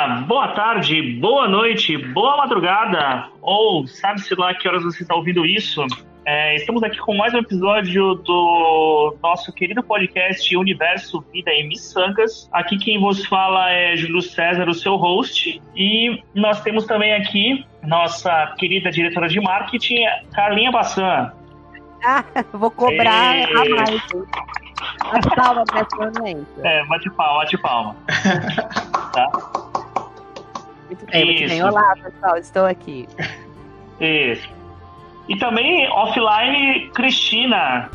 Dia, boa tarde, boa noite, boa madrugada, ou sabe-se lá que horas você está ouvindo isso. É, estamos aqui com mais um episódio do nosso querido podcast Universo Vida e Missangas. Aqui quem vos fala é Júlio César, o seu host. E nós temos também aqui nossa querida diretora de marketing, Carlinha Bassan. Ah, vou cobrar e... a mais. Bate palma pra É, bate palma, bate palma. tá? Muito bem, muito bem. Olá, pessoal, estou aqui. Isso. E também offline, Cristina.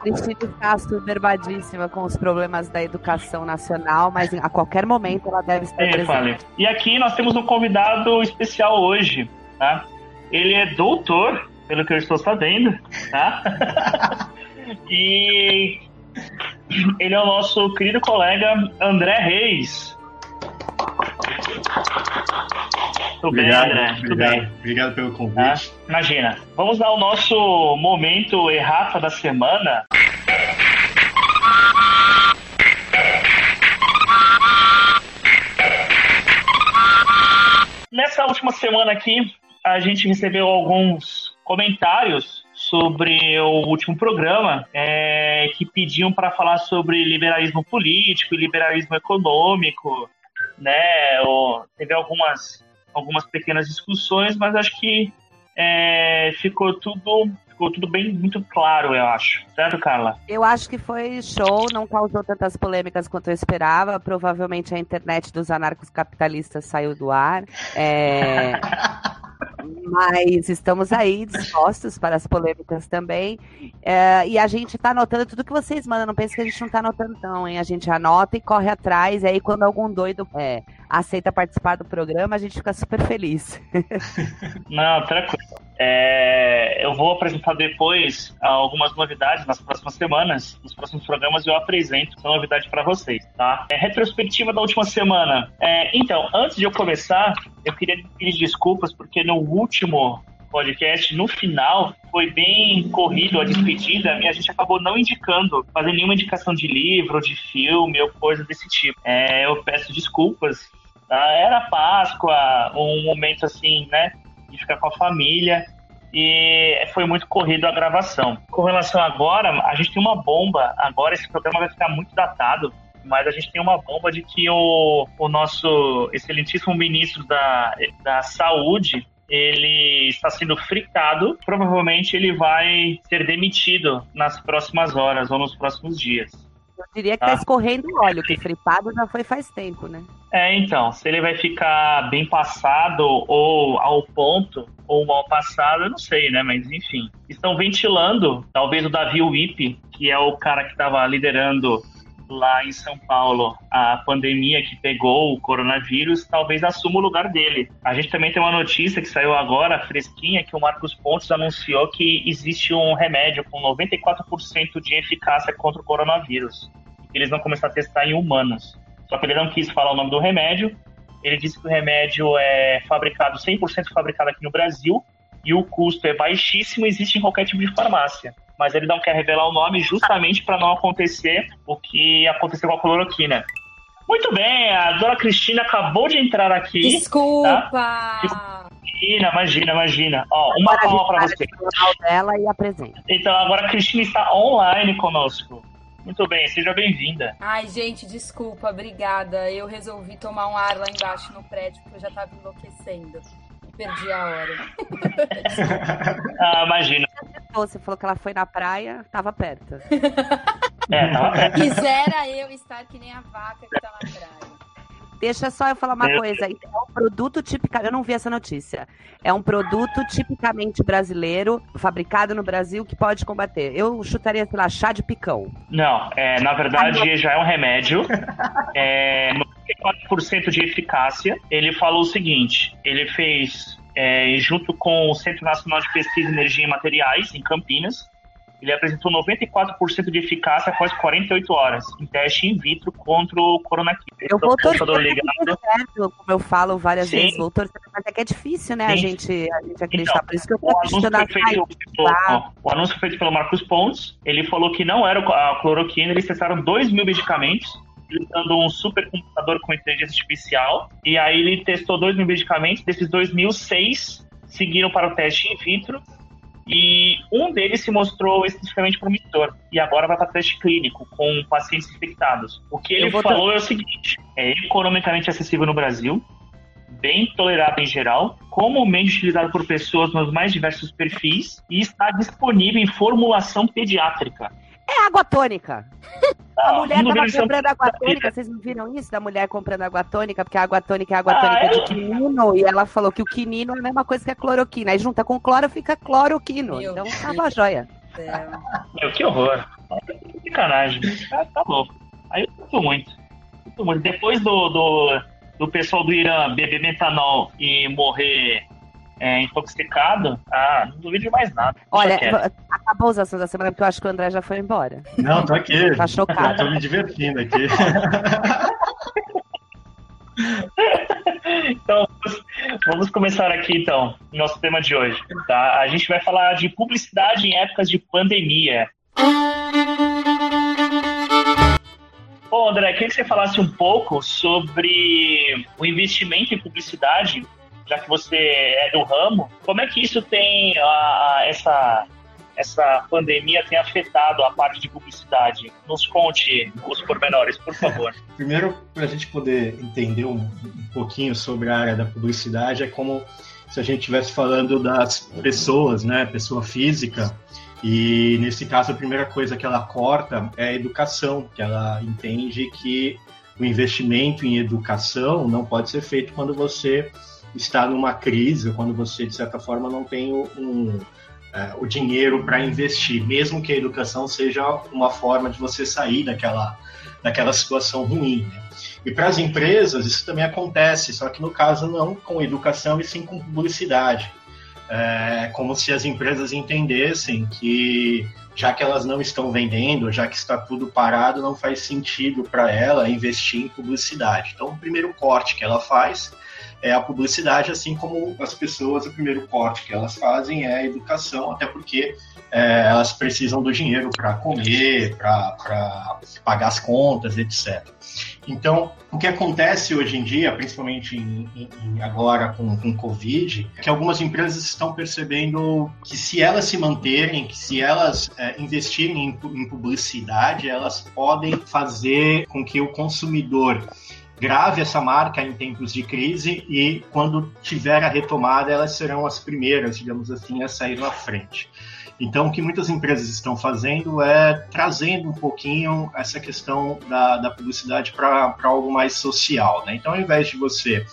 Cristina está superbadíssima com os problemas da educação nacional, mas a qualquer momento ela deve estar é, presente. E aqui nós temos um convidado especial hoje, tá? Ele é doutor, pelo que eu estou sabendo, tá? e ele é o nosso querido colega André Reis. Tudo obrigado, bem, André? Tudo obrigado, bem. Obrigado pelo convite. Ah, imagina. Vamos dar o nosso momento errata da semana. Nessa última semana aqui, a gente recebeu alguns comentários sobre o último programa é, que pediam para falar sobre liberalismo político e liberalismo econômico, né? Ou, teve algumas algumas pequenas discussões, mas acho que é, ficou tudo ficou tudo bem muito claro, eu acho. Certo, Carla? Eu acho que foi show, não causou tantas polêmicas quanto eu esperava. Provavelmente a internet dos anarcos capitalistas saiu do ar. É... Mas estamos aí dispostos para as polêmicas também. É, e a gente está anotando tudo que vocês mandam. Não pense que a gente não está anotando, não, hein? A gente anota e corre atrás. E aí, quando algum doido é, aceita participar do programa, a gente fica super feliz. Não, tranquilo. É, eu vou apresentar depois algumas novidades nas próximas semanas. Nos próximos programas eu apresento essa novidade para vocês, tá? É, retrospectiva da última semana. É, então, antes de eu começar, eu queria pedir desculpas porque no último podcast, no final, foi bem corrido a despedida e a gente acabou não indicando, fazendo nenhuma indicação de livro, de filme ou coisa desse tipo. É, eu peço desculpas. Tá? Era Páscoa, um momento assim, né? De ficar com a família e foi muito corrido a gravação. Com relação agora, a gente tem uma bomba. Agora esse programa vai ficar muito datado, mas a gente tem uma bomba de que o, o nosso excelentíssimo ministro da, da Saúde ele está sendo fritado. Provavelmente ele vai ser demitido nas próximas horas ou nos próximos dias. Eu diria que está tá escorrendo óleo, que fritado já foi faz tempo, né? É, então, se ele vai ficar bem passado ou ao ponto ou mal passado, eu não sei, né? Mas enfim, estão ventilando, talvez o Davi Wip, que é o cara que estava liderando lá em São Paulo a pandemia que pegou o coronavírus talvez assuma o lugar dele. A gente também tem uma notícia que saiu agora, fresquinha, que o Marcos Pontes anunciou que existe um remédio com 94% de eficácia contra o coronavírus. Eles vão começar a testar em humanos. Só que ele não quis falar o nome do remédio. Ele disse que o remédio é fabricado, 100% fabricado aqui no Brasil, e o custo é baixíssimo, existe em qualquer tipo de farmácia mas ele não quer revelar o nome justamente para não acontecer o que aconteceu com a cloroquina. Muito bem, a dona Cristina acabou de entrar aqui. Desculpa! Tá? Imagina, imagina, imagina. Ó, uma agora palma para você. dela e apresenta. Então, agora a Cristina está online conosco. Muito bem, seja bem-vinda. Ai, gente, desculpa, obrigada. Eu resolvi tomar um ar lá embaixo no prédio porque eu já estava enlouquecendo perdi a hora. ah, imagina. Você falou que ela foi na praia, tava perto. É, tava perto. Quisera eu estar que nem a vaca que tá na praia. Deixa só eu falar uma coisa. É um produto típico. Eu não vi essa notícia. É um produto tipicamente brasileiro, fabricado no Brasil, que pode combater. Eu chutaria, sei lá, chá de picão. Não, é, na verdade já é um remédio. É, 94% de eficácia. Ele falou o seguinte: ele fez, é, junto com o Centro Nacional de Pesquisa Energia e Materiais, em Campinas, ele apresentou 94% de eficácia após 48 horas em teste in vitro contra o coronavírus. Eu vou torcer certo, como eu falo várias Sim. vezes, vou torcer, mas é que é difícil, né, a gente, a gente acreditar. Então, Por isso que eu tô pelo, O anúncio feito pelo Marcos Pontes, ele falou que não era a cloroquina, eles testaram 2 mil medicamentos, utilizando um supercomputador com inteligência artificial, e aí ele testou 2 mil medicamentos, desses 2 mil, 6 seguiram para o teste in vitro, e um deles se mostrou especificamente promissor e agora vai para teste clínico com pacientes infectados. O que ele falou é o seguinte: é economicamente acessível no Brasil, bem tolerado em geral, comumente utilizado por pessoas nos mais diversos perfis e está disponível em formulação pediátrica. É água tônica. a mulher tava comprando água tônica, vocês não viram isso? Da mulher comprando água tônica, porque a água tônica é água ah, tônica é? de quinino, e ela falou que o quinino é a mesma coisa que a cloroquina. Aí junta com cloro, fica cloroquino. Meu então tava joia. Meu, que horror. Que sacanagem. Tá, tá louco. Aí eu sinto muito. Sinto muito. Depois do, do, do pessoal do Irã beber metanol e morrer é, intoxicado, ah, não duvido de mais nada. Olha, acabou os assuntos da semana porque eu acho que o André já foi embora. Não, tô aqui. Tá chocado. tô me divertindo aqui. então, vamos começar aqui então, nosso tema de hoje. Tá? A gente vai falar de publicidade em épocas de pandemia. Bom, André, queria que você falasse um pouco sobre o investimento em publicidade já que você é do ramo, como é que isso tem a, essa essa pandemia tem afetado a parte de publicidade? Nos conte os pormenores, por favor. Primeiro, para a gente poder entender um, um, pouquinho sobre a área da publicidade, é como se a gente estivesse falando das pessoas, né? Pessoa física. E nesse caso, a primeira coisa que ela corta é a educação, que ela entende que o investimento em educação não pode ser feito quando você está numa crise, quando você, de certa forma, não tem um, é, o dinheiro para investir, mesmo que a educação seja uma forma de você sair daquela, daquela situação ruim. Né? E para as empresas, isso também acontece, só que no caso não com educação e sim com publicidade. É como se as empresas entendessem que já que elas não estão vendendo, já que está tudo parado, não faz sentido para ela investir em publicidade. Então, o primeiro corte que ela faz é a publicidade, assim como as pessoas, o primeiro corte que elas fazem é a educação, até porque é, elas precisam do dinheiro para comer, para pagar as contas, etc. Então, o que acontece hoje em dia, principalmente em, em, agora com, com Covid, é que algumas empresas estão percebendo que se elas se manterem, que se elas é, investirem em, em publicidade, elas podem fazer com que o consumidor grave essa marca em tempos de crise e quando tiver a retomada elas serão as primeiras, digamos assim, a sair na frente. Então, o que muitas empresas estão fazendo é trazendo um pouquinho essa questão da, da publicidade para algo mais social. Né? Então, ao invés de você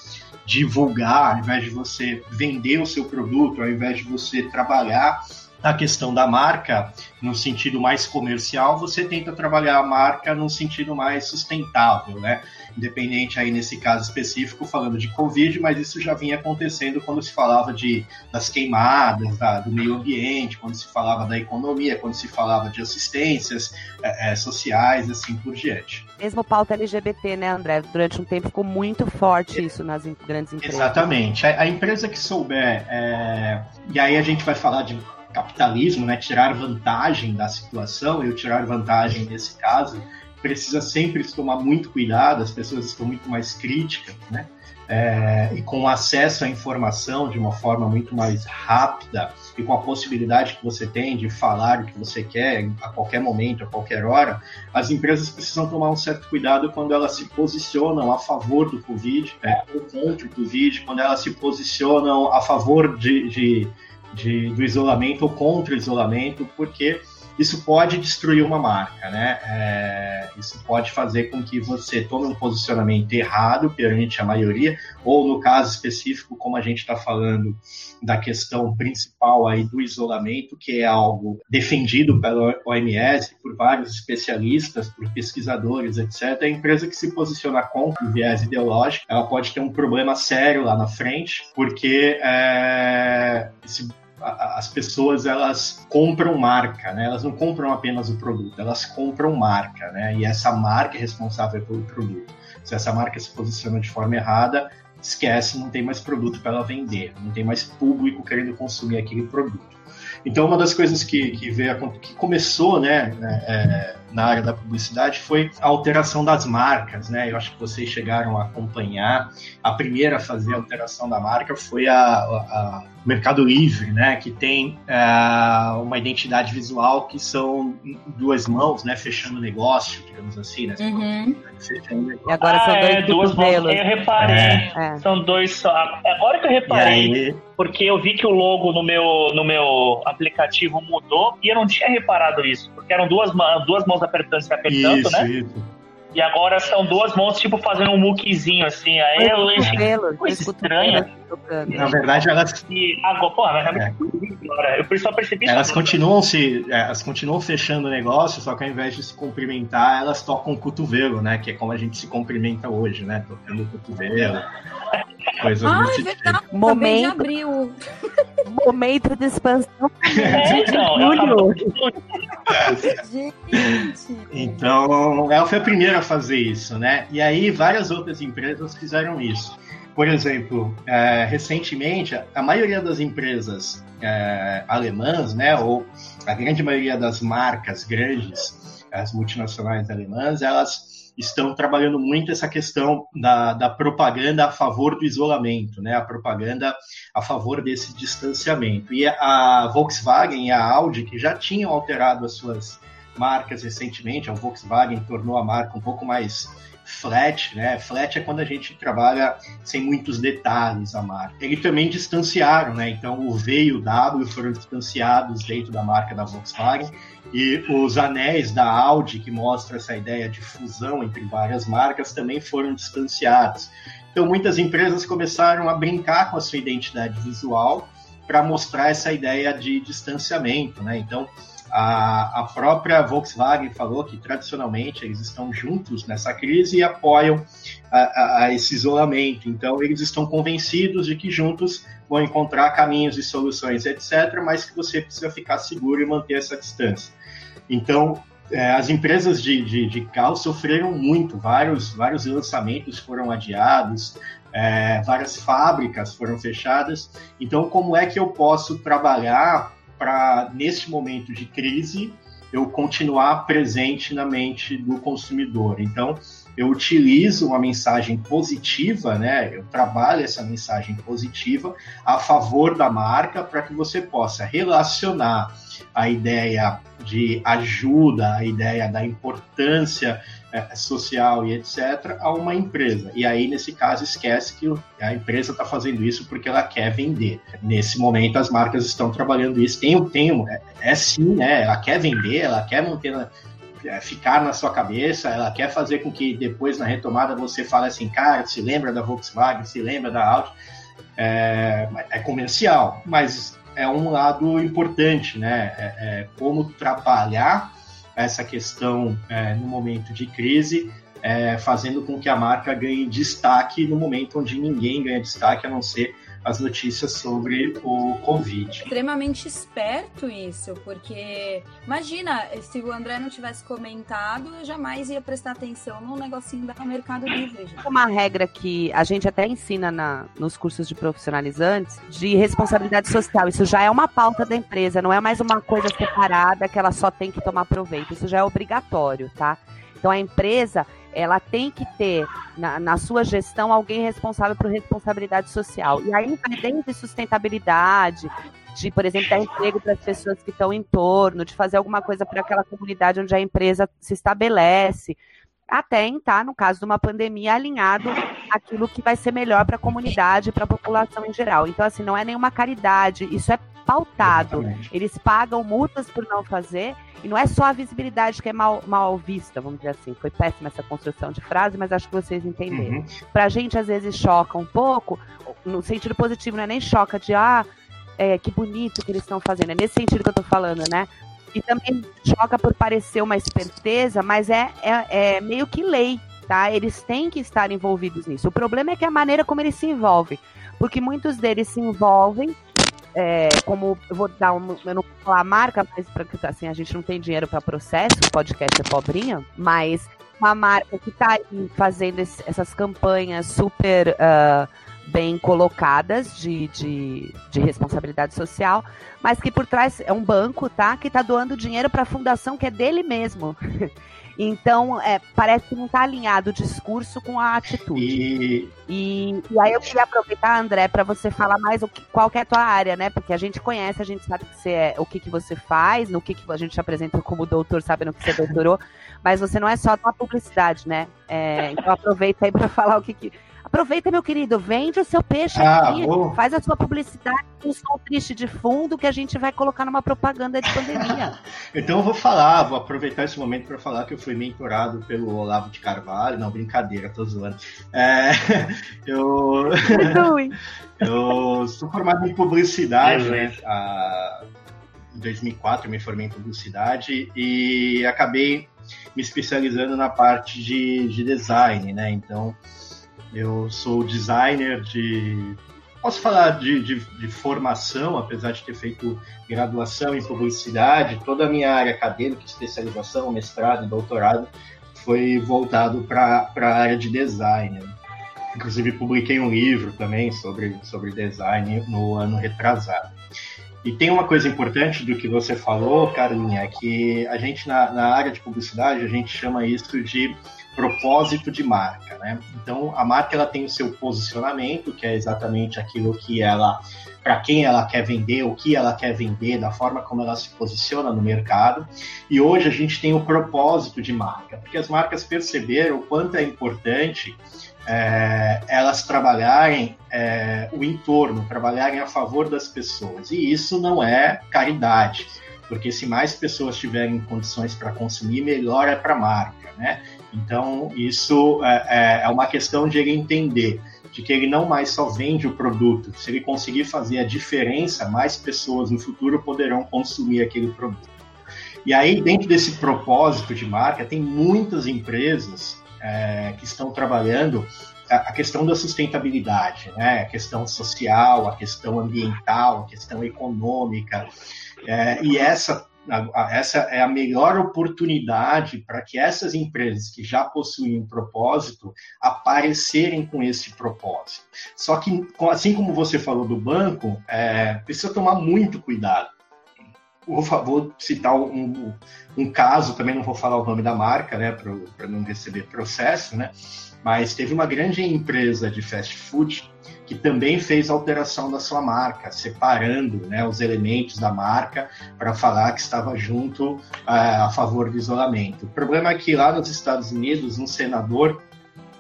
divulgar, ao invés de você vender o seu produto, ao invés de você trabalhar a questão da marca no sentido mais comercial, você tenta trabalhar a marca no sentido mais sustentável, né? Independente aí nesse caso específico falando de Covid, mas isso já vinha acontecendo quando se falava de, das queimadas, da, do meio ambiente, quando se falava da economia, quando se falava de assistências é, é, sociais, assim por diante. Mesmo pauta LGBT, né, André? Durante um tempo ficou muito forte isso nas grandes empresas. Exatamente. A, a empresa que souber, é... e aí a gente vai falar de capitalismo, né, tirar vantagem da situação, eu tirar vantagem nesse caso, precisa sempre tomar muito cuidado, as pessoas estão muito mais críticas, né? É, e com acesso à informação de uma forma muito mais rápida e com a possibilidade que você tem de falar o que você quer a qualquer momento, a qualquer hora, as empresas precisam tomar um certo cuidado quando elas se posicionam a favor do Covid é, ou contra o Covid, quando elas se posicionam a favor de, de, de do isolamento ou contra o isolamento, porque isso pode destruir uma marca, né? É, isso pode fazer com que você tome um posicionamento errado perante a maioria, ou no caso específico, como a gente está falando da questão principal aí do isolamento, que é algo defendido pela OMS, por vários especialistas, por pesquisadores, etc. A empresa que se posiciona contra o viés ideológico, ela pode ter um problema sério lá na frente, porque é, as pessoas elas compram marca, né? Elas não compram apenas o produto, elas compram marca, né? E essa marca é responsável pelo produto. Se essa marca se posiciona de forma errada, esquece, não tem mais produto para ela vender, não tem mais público querendo consumir aquele produto. Então, uma das coisas que, que, veio, que começou né, né, é, na área da publicidade foi a alteração das marcas. Né? Eu acho que vocês chegaram a acompanhar. A primeira a fazer a alteração da marca foi a, a, Mercado Livre, né, que tem uh, uma identidade visual que são duas mãos, né, fechando negócio, digamos assim, né? Uhum. E agora são ah, dois é, duas mãos. Eu reparei. É. São dois só. Agora que eu reparei, aí... porque eu vi que o logo no meu, no meu aplicativo mudou e eu não tinha reparado isso, porque eram duas, duas mãos apertando se apertando, isso, né? Isso. E agora são duas mãos, tipo, fazendo um muquezinho, assim. Aí eu achei coisa estranha. Na verdade, elas. E agora, pô, mas é. eu só percebi Elas continuam se. É, elas continuam fechando o negócio, só que ao invés de se cumprimentar, elas tocam o cotovelo, né? Que é como a gente se cumprimenta hoje, né? Tocando o cotovelo. Coisas ah, é verdade. Momento, abril. momento de expansão. É, então, Gente. Então, ela foi a primeira a fazer isso, né? E aí várias outras empresas fizeram isso. Por exemplo, é, recentemente, a maioria das empresas é, alemãs, né, ou a grande maioria das marcas grandes, as multinacionais alemãs, elas estão trabalhando muito essa questão da, da propaganda a favor do isolamento, né? A propaganda a favor desse distanciamento. E a Volkswagen e a Audi, que já tinham alterado as suas marcas recentemente, a Volkswagen tornou a marca um pouco mais flat, né? Flat é quando a gente trabalha sem muitos detalhes a marca. Eles também distanciaram, né? Então o V e o W foram distanciados dentro da marca da Volkswagen e os anéis da Audi, que mostra essa ideia de fusão entre várias marcas, também foram distanciados. Então muitas empresas começaram a brincar com a sua identidade visual para mostrar essa ideia de distanciamento, né? Então a, a própria Volkswagen falou que tradicionalmente eles estão juntos nessa crise e apoiam a, a, esse isolamento. Então, eles estão convencidos de que juntos vão encontrar caminhos e soluções, etc., mas que você precisa ficar seguro e manter essa distância. Então, é, as empresas de, de, de carro sofreram muito, vários, vários lançamentos foram adiados, é, várias fábricas foram fechadas. Então, como é que eu posso trabalhar para, neste momento de crise, eu continuar presente na mente do consumidor. Então, eu utilizo uma mensagem positiva, né? Eu trabalho essa mensagem positiva a favor da marca para que você possa relacionar a ideia de ajuda, a ideia da importância é, social e etc., a uma empresa. E aí, nesse caso, esquece que a empresa está fazendo isso porque ela quer vender. Nesse momento, as marcas estão trabalhando isso. Tem, tem, é, é sim, né? Ela quer vender, ela quer manter é, ficar na sua cabeça, ela quer fazer com que depois na retomada você fale assim, cara, se lembra da Volkswagen, se lembra da Audi, é, é comercial, mas é um lado importante, né? É, é como trabalhar essa questão é, no momento de crise, é, fazendo com que a marca ganhe destaque no momento onde ninguém ganha destaque, a não ser as notícias sobre o Covid. Extremamente esperto isso, porque imagina, se o André não tivesse comentado, eu jamais ia prestar atenção no negocinho da Mercado Livre. Gente. Uma regra que a gente até ensina na, nos cursos de profissionalizantes de responsabilidade social. Isso já é uma pauta da empresa, não é mais uma coisa separada que ela só tem que tomar proveito. Isso já é obrigatório, tá? Então a empresa ela tem que ter na, na, sua gestão alguém responsável por responsabilidade social. E aí vai desde sustentabilidade, de, por exemplo, dar emprego para as pessoas que estão em torno, de fazer alguma coisa para aquela comunidade onde a empresa se estabelece, até estar, no caso de uma pandemia, alinhado aquilo que vai ser melhor para a comunidade, para a população em geral. Então, assim, não é nenhuma caridade, isso é pautado. Exatamente. Eles pagam multas por não fazer, e não é só a visibilidade que é mal, mal vista, vamos dizer assim. Foi péssima essa construção de frase, mas acho que vocês entenderam. Uhum. Pra gente, às vezes, choca um pouco, no sentido positivo, não é nem choca de, ah, é, que bonito que eles estão fazendo. É nesse sentido que eu tô falando, né? E também choca por parecer uma esperteza, mas é, é, é meio que lei, tá? Eles têm que estar envolvidos nisso. O problema é que a maneira como eles se envolvem, porque muitos deles se envolvem é, como eu vou dar um, eu não vou falar a marca, mas pra, assim, a gente não tem dinheiro para processo, o podcast é pobrinha, mas uma marca que está aí fazendo esse, essas campanhas super uh, bem colocadas de, de, de, responsabilidade social, mas que por trás é um banco, tá? Que está doando dinheiro para a fundação que é dele mesmo. Então, é, parece que não está alinhado o discurso com a atitude. E... E, e aí eu queria aproveitar, André, para você falar mais o que, qual que é a tua área, né? Porque a gente conhece, a gente sabe que você é, o que, que você faz, no que, que a gente te apresenta como doutor, sabe no que você doutorou, mas você não é só uma publicidade, né? É, então aproveita aí para falar o que, que Aproveita, meu querido, vende o seu peixe ah, aqui, vou... faz a sua publicidade com um som triste de fundo que a gente vai colocar numa propaganda de pandemia. então eu vou falar, vou aproveitar esse momento para falar que eu fui mentorado pelo Olavo de Carvalho. Não, brincadeira, tô zoando. É, eu... eu sou formado em publicidade, né? em 2004 eu me formei em publicidade e acabei me especializando na parte de, de design, né? Então, eu sou designer de. Posso falar de, de, de, formação, apesar de ter feito graduação em publicidade, toda a minha área acadêmica, especialização, mestrado e doutorado, foi voltado para a área de design. Inclusive, publiquei um livro também sobre, sobre design no ano retrasado. E tem uma coisa importante do que você falou, Carlinha, é que a gente, na, na área de publicidade, a gente chama isso de propósito de marca, né? Então a marca ela tem o seu posicionamento, que é exatamente aquilo que ela, para quem ela quer vender, o que ela quer vender, da forma como ela se posiciona no mercado. E hoje a gente tem o propósito de marca, porque as marcas perceberam o quanto é importante é, elas trabalharem é, o entorno, trabalharem a favor das pessoas. E isso não é caridade, porque se mais pessoas tiverem condições para consumir, melhor é para a marca, né? Então, isso é, é, é uma questão de ele entender de que ele não mais só vende o produto. Se ele conseguir fazer a diferença, mais pessoas no futuro poderão consumir aquele produto. E aí, dentro desse propósito de marca, tem muitas empresas é, que estão trabalhando a, questão da sustentabilidade, né? a questão social, a questão ambiental, a questão econômica. É, e essa essa é a melhor oportunidade para que essas empresas que já possuem um propósito aparecerem com esse propósito. Só que, assim como você falou do banco, é, precisa tomar muito cuidado. Vou, vou citar um, um, caso, também não vou falar o nome da marca, né, para não receber processo, né, mas teve uma grande empresa de fast food que também fez alteração da sua marca, separando né, os elementos da marca para falar que estava junto uh, a favor do isolamento. O problema é que lá nos Estados Unidos, um senador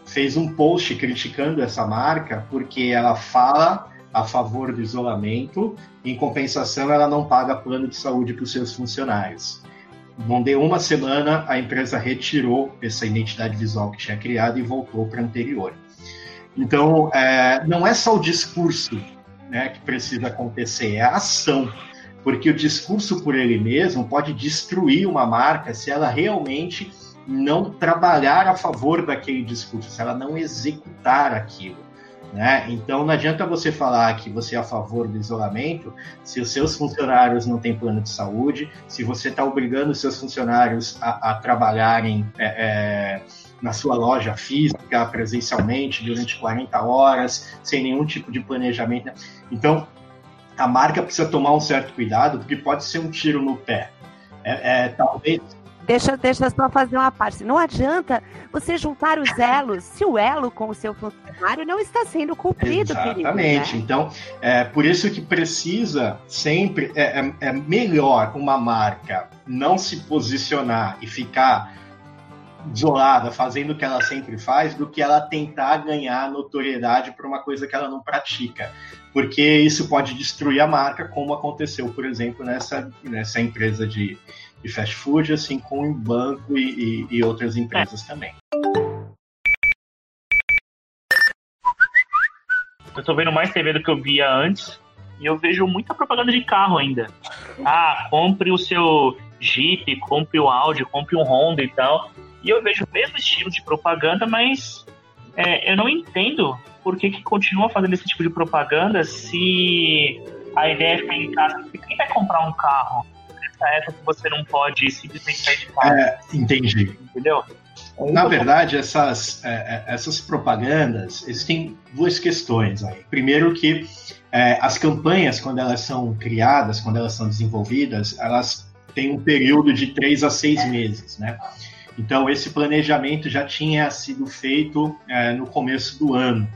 fez um post criticando essa marca porque ela fala a favor do isolamento, em compensação, ela não paga plano de saúde para os seus funcionários. Não deu uma semana, a empresa retirou essa identidade visual que tinha criado e voltou para a anterior. Então, é, não é só o discurso né, que precisa acontecer, é a ação. Porque o discurso por ele mesmo pode destruir uma marca se ela realmente não trabalhar a favor daquele discurso, se ela não executar aquilo. Né? Então não adianta você falar que você é a favor do isolamento se os seus funcionários não têm plano de saúde, se você está obrigando os seus funcionários a, a trabalharem é, é, na sua loja física, presencialmente, durante 40 horas, sem nenhum tipo de planejamento. Então, a marca precisa tomar um certo cuidado, porque pode ser um tiro no pé. É, é, talvez. Deixa, deixa só fazer uma parte. Não adianta você juntar os elos se o elo com o seu funcionário não está sendo cumprido, Exatamente. Querido, né? Então, é por isso que precisa sempre. É, é, é melhor uma marca não se posicionar e ficar isolada, fazendo o que ela sempre faz, do que ela tentar ganhar notoriedade por uma coisa que ela não pratica. Porque isso pode destruir a marca, como aconteceu, por exemplo, nessa, nessa empresa de, de fast food, assim como em banco e, e, e outras empresas é. também. Eu tô vendo mais TV do que eu via antes. E eu vejo muita propaganda de carro ainda. Ah, compre o seu Jeep, compre o Audi, compre um Honda e tal. E eu vejo o mesmo estilo de propaganda, mas é, eu não entendo por que, que continua fazendo esse tipo de propaganda se a ideia é ficar em casa. Porque quem vai comprar um carro nessa época que você não pode simplesmente sair de casa? É, entendi. Entendeu? Na verdade, essas, é, é, essas propagandas, existem duas questões aí. Primeiro que é, as campanhas, quando elas são criadas, quando elas são desenvolvidas, elas têm um período de três a seis meses, né? Então, esse planejamento já tinha sido feito é, no começo do ano.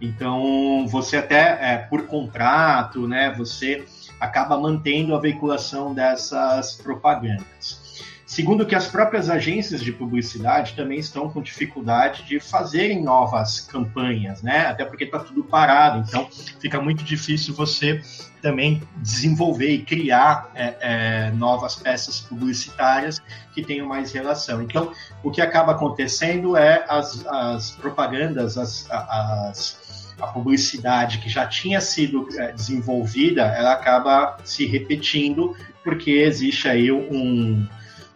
Então, você até, é, por contrato, né, você acaba mantendo a veiculação dessas propagandas. Segundo que as próprias agências de publicidade também estão com dificuldade de fazerem novas campanhas, né? Até porque está tudo parado, então fica muito difícil você também desenvolver e criar é, é, novas peças publicitárias que tenham mais relação. Então, o que acaba acontecendo é as, as propagandas, as, as, a publicidade que já tinha sido é, desenvolvida, ela acaba se repetindo porque existe aí um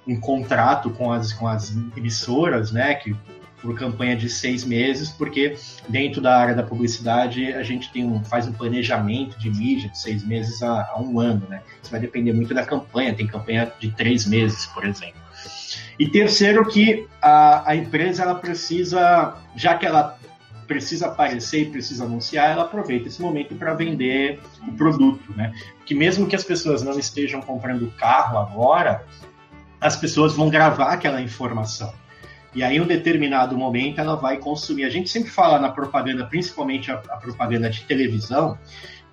um contrato com as, com as emissoras, né, que por campanha de seis meses, porque dentro da área da publicidade a gente tem um, faz um planejamento de mídia de seis meses a, a, um ano, né? Isso vai depender muito da campanha, tem campanha de três meses, por exemplo. E terceiro que a, a empresa ela precisa, já que ela precisa aparecer e precisa anunciar, ela aproveita esse momento para vender o produto, né? Que mesmo que as pessoas não estejam comprando carro agora, as pessoas vão gravar aquela informação. E aí, em um determinado momento, ela vai consumir. A gente sempre fala na propaganda, principalmente a, a propaganda de televisão,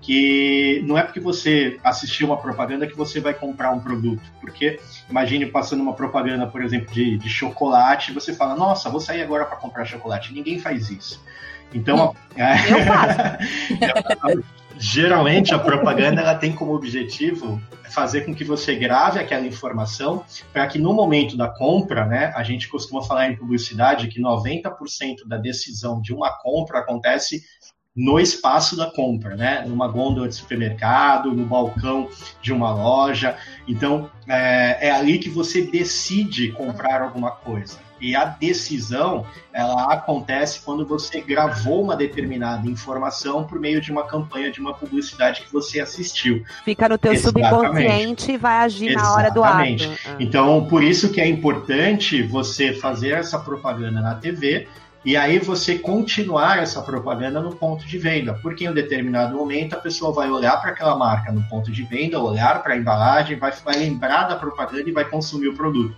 que não é porque você assistiu uma propaganda que você vai comprar um produto. Porque imagine passando uma propaganda, por exemplo, de, de chocolate, você fala, nossa, vou sair agora para comprar chocolate. Ninguém faz isso. Então, eu faço. Geralmente a propaganda ela tem como objetivo fazer com que você grave aquela informação para que no momento da compra, né, a gente costuma falar em publicidade que 90% da decisão de uma compra acontece no espaço da compra, né? Numa gôndola de supermercado, no balcão de uma loja. Então, é, é ali que você decide comprar alguma coisa. E a decisão, ela acontece quando você gravou uma determinada informação por meio de uma campanha, de uma publicidade que você assistiu. Fica no teu Exatamente. subconsciente e vai agir Exatamente. na hora do ato. Ah. Então, por isso que é importante você fazer essa propaganda na TV, e aí você continuar essa propaganda no ponto de venda, porque em um determinado momento a pessoa vai olhar para aquela marca no ponto de venda, olhar para a embalagem, vai, vai lembrar da propaganda e vai consumir o produto.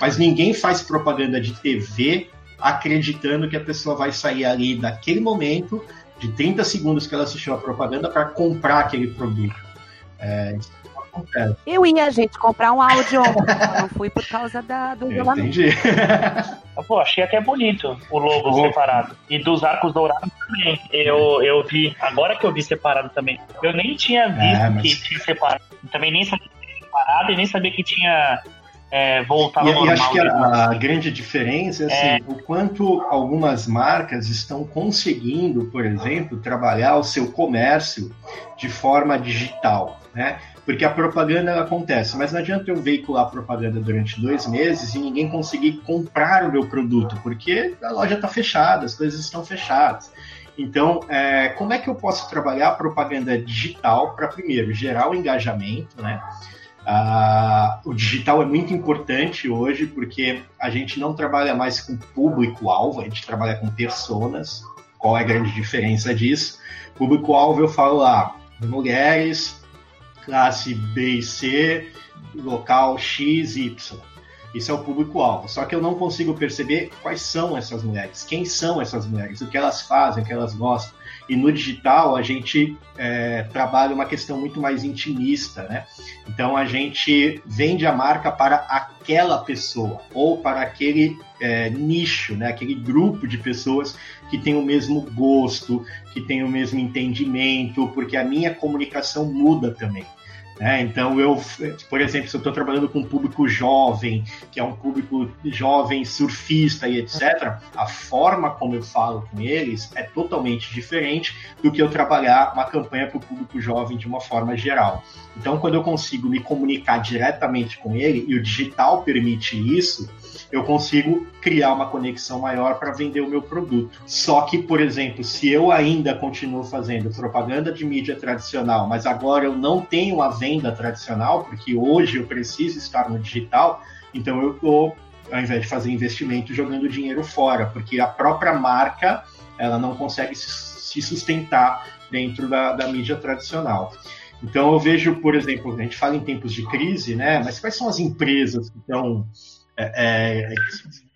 Mas ninguém faz propaganda de TV acreditando que a pessoa vai sair ali daquele momento, de 30 segundos que ela assistiu a propaganda, para comprar aquele produto. É, acontece. Eu ia, gente, comprar um áudio não fui por causa da, do isolamento. Entendi. Pô, achei até bonito o logo oh. separado. E dos arcos dourados também. Eu, eu vi, agora que eu vi separado também. Eu nem tinha visto é, mas... que tinha separado. Também nem sabia que tinha separado e nem sabia que tinha é, voltado e, normal. E acho que a, a, grande diferença é, assim, é o quanto algumas marcas estão conseguindo, por exemplo, trabalhar o seu comércio de forma digital, né? Porque a propaganda ela acontece, mas não adianta eu veicular propaganda durante dois meses e ninguém conseguir comprar o meu produto, porque a loja está fechada, as coisas estão fechadas. Então, é, como é que eu posso trabalhar a propaganda digital para, primeiro, gerar o engajamento, né? Ah, o digital é muito importante hoje porque a gente não trabalha mais com público-alvo, a gente trabalha com personas. Qual é a grande diferença disso? Público-alvo, eu falo lá, mulheres, classe B e C, local X, Y. Isso é o público-alvo. Só que eu não consigo perceber quais são essas mulheres, quem são essas mulheres, o que elas fazem, o que elas gostam. E no digital a gente é, trabalha uma questão muito mais intimista, né? Então a gente vende a marca para aquela pessoa ou para aquele é, nicho, né? Aquele grupo de pessoas que tem o mesmo gosto, que tem o mesmo entendimento, porque a minha comunicação muda também. Né? Então, eu, por exemplo, se eu estou trabalhando com um público jovem, que é um público jovem surfista e etc., a forma como eu falo com eles é totalmente diferente do que eu trabalhar uma campanha para o público jovem de uma forma geral. Então, quando eu consigo me comunicar diretamente com ele, e o digital permite isso, eu consigo criar uma conexão maior para vender o meu produto. Só que, por exemplo, se eu ainda continuo fazendo propaganda de mídia tradicional, mas agora eu não tenho a venda tradicional, porque hoje eu preciso estar no digital, então eu estou, ao invés de fazer investimento, jogando dinheiro fora, porque a própria marca ela não consegue se sustentar dentro da, da mídia tradicional. Então eu vejo, por exemplo, a gente fala em tempos de crise, né? Mas quais são as empresas que estão é, é,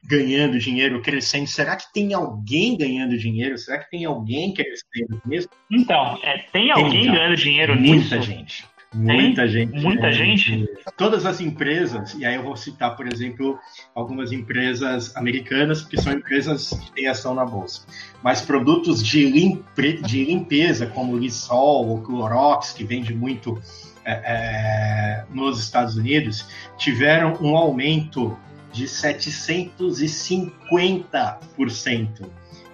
ganhando dinheiro, crescendo? Será que tem alguém ganhando dinheiro? Será que tem alguém crescendo mesmo? Então, é, tem alguém tem, ganhando dinheiro muita nisso? Muita gente. Muita Tem? gente. Muita gente? Todas as empresas, e aí eu vou citar, por exemplo, algumas empresas americanas, que são empresas que têm ação na bolsa. Mas produtos de, limpe, de limpeza, como Lysol ou Clorox, que vende muito é, é, nos Estados Unidos, tiveram um aumento de 750%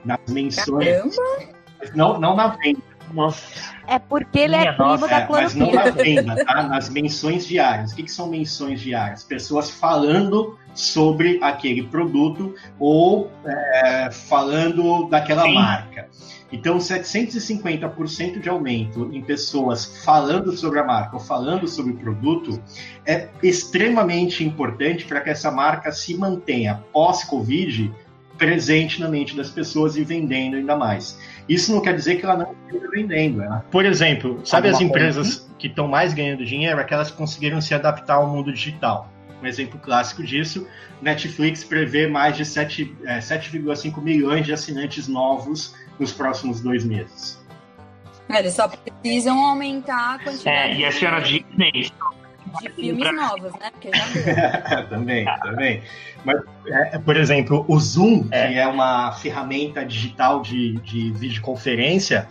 nas menções. Caramba! Não, não na venda nossa. É porque ele é Minha é primo nossa, da cloroquina. Mas não na venda, tá? Nas menções diárias. O que, que são menções diárias? Pessoas falando sobre aquele produto ou é, falando daquela Sim. marca. Então, 750% de aumento em pessoas falando sobre a marca ou falando sobre o produto é extremamente importante para que essa marca se mantenha pós-Covid presente na mente das pessoas e vendendo ainda mais. Isso não quer dizer que ela não esteja vendendo. Ela... Por exemplo, sabe as empresas coisa? que estão mais ganhando dinheiro? Aquelas que conseguiram se adaptar ao mundo digital. Um exemplo clássico disso, Netflix prevê mais de 7,5 é, milhões de assinantes novos nos próximos dois meses. Eles só precisam aumentar a quantidade. É, e a senhora Disney de filmes novos, né? Porque já também, também. Mas, é, por exemplo, o Zoom, é. que é uma ferramenta digital de, de videoconferência,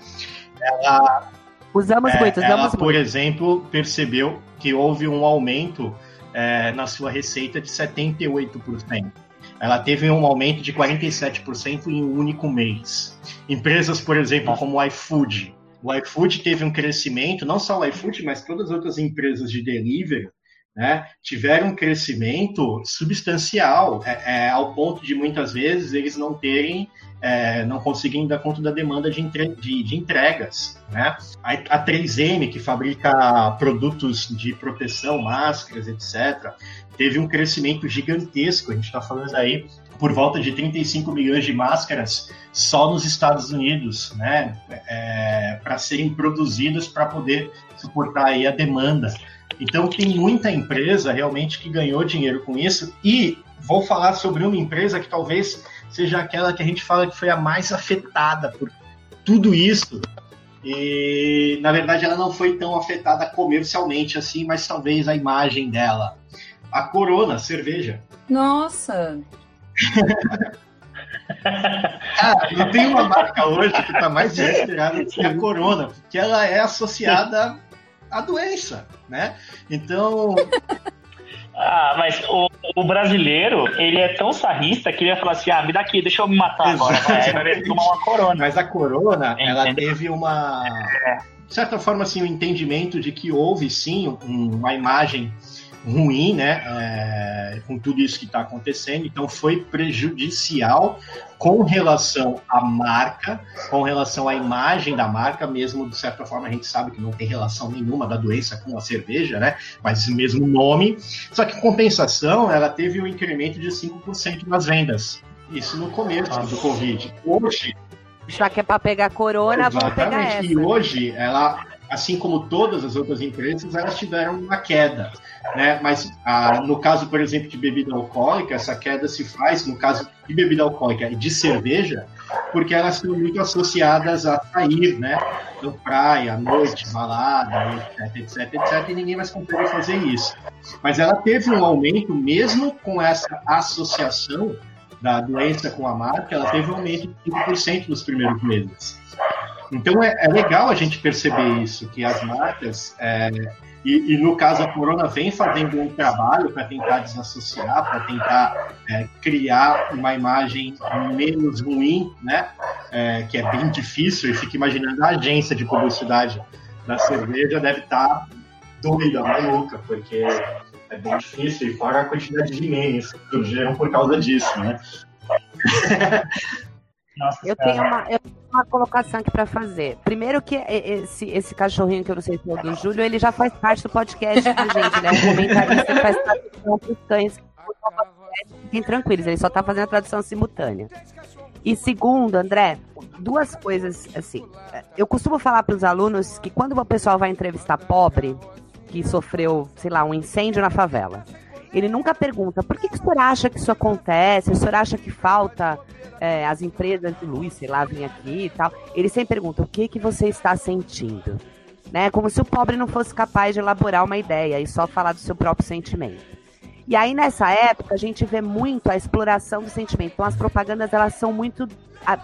ela. Usamos é, muito, usamos ela, muito. Por exemplo, percebeu que houve um aumento é, na sua receita de 78%. Ela teve um aumento de 47% em um único mês. Empresas, por exemplo, como o iFood, o iFood teve um crescimento, não só o iFood, mas todas as outras empresas de delivery, né, tiveram um crescimento substancial, é, é, ao ponto de muitas vezes eles não terem, é, não conseguirem dar conta da demanda de, entre, de, de entregas. Né? A, a 3M, que fabrica produtos de proteção, máscaras, etc., teve um crescimento gigantesco. A gente está falando aí por volta de 35 milhões de máscaras só nos Estados Unidos, né, é, para serem produzidas para poder suportar aí a demanda. Então tem muita empresa realmente que ganhou dinheiro com isso e vou falar sobre uma empresa que talvez seja aquela que a gente fala que foi a mais afetada por tudo isso. E na verdade ela não foi tão afetada comercialmente assim, mas talvez a imagem dela. A Corona, cerveja. Nossa, Cara, não tem uma marca hoje que está mais desesperada do que a Corona, porque ela é associada à doença, né? Então. Ah, mas o, o, brasileiro, ele é tão sarrista que ele ia falar assim: ah, me dá aqui, deixa eu me matar agora. Vai, vai tomar uma corona. Mas a corona, ela teve uma. É. De certa forma, assim, o um entendimento de que houve sim um, uma imagem ruim, né, é, com tudo isso que está acontecendo. Então, foi prejudicial com relação à marca, com relação à imagem da marca, mesmo de certa forma a gente sabe que não tem relação nenhuma da doença com a cerveja, né, mas o mesmo nome. Só que, compensação, ela teve um incremento de 5% nas vendas. Isso no começo do Covid. Hoje. Já que é para pegar corona, vamos pegar essa. E hoje, ela, assim como todas as outras empresas, elas tiveram uma queda né? Mas ah, no caso, por exemplo, de bebida alcoólica, essa queda se faz, no caso de bebida alcoólica e de cerveja, porque elas estão muito associadas a sair, né? Então, praia, noite, balada, etc, etc, etc, e ninguém mais consegue fazer isso. Mas ela teve um aumento, mesmo com essa associação da doença com a marca, ela teve um aumento de 5% nos primeiros meses. Então é, é, legal a gente perceber isso, que as marcas é, e, e, no caso, a Corona vem fazendo um trabalho para tentar desassociar, para tentar é, criar uma imagem menos ruim, né? É, que é bem difícil. E fica imaginando a agência de publicidade da cerveja deve estar tá doida, maluca, porque é bem difícil, e fora a quantidade de memes que surgiram por causa disso, né? Nossa, eu, tenho uma, eu tenho uma colocação aqui para fazer. Primeiro que esse, esse cachorrinho que eu não sei se é do Júlio, ele já faz parte do podcast da gente, né? Um comentarista que faz tradução para os cães. Fiquem tranquilos, ele só está fazendo a tradução simultânea. E segundo, André, duas coisas assim. Eu costumo falar para os alunos que quando o pessoal vai entrevistar pobre, que sofreu, sei lá, um incêndio na favela, ele nunca pergunta por que, que o senhor acha que isso acontece, o senhor acha que falta é, as empresas de luz, sei lá, vir aqui e tal. Ele sempre pergunta o que, que você está sentindo. Né? Como se o pobre não fosse capaz de elaborar uma ideia e só falar do seu próprio sentimento. E aí, nessa época, a gente vê muito a exploração do sentimento. Então, as propagandas, elas são muito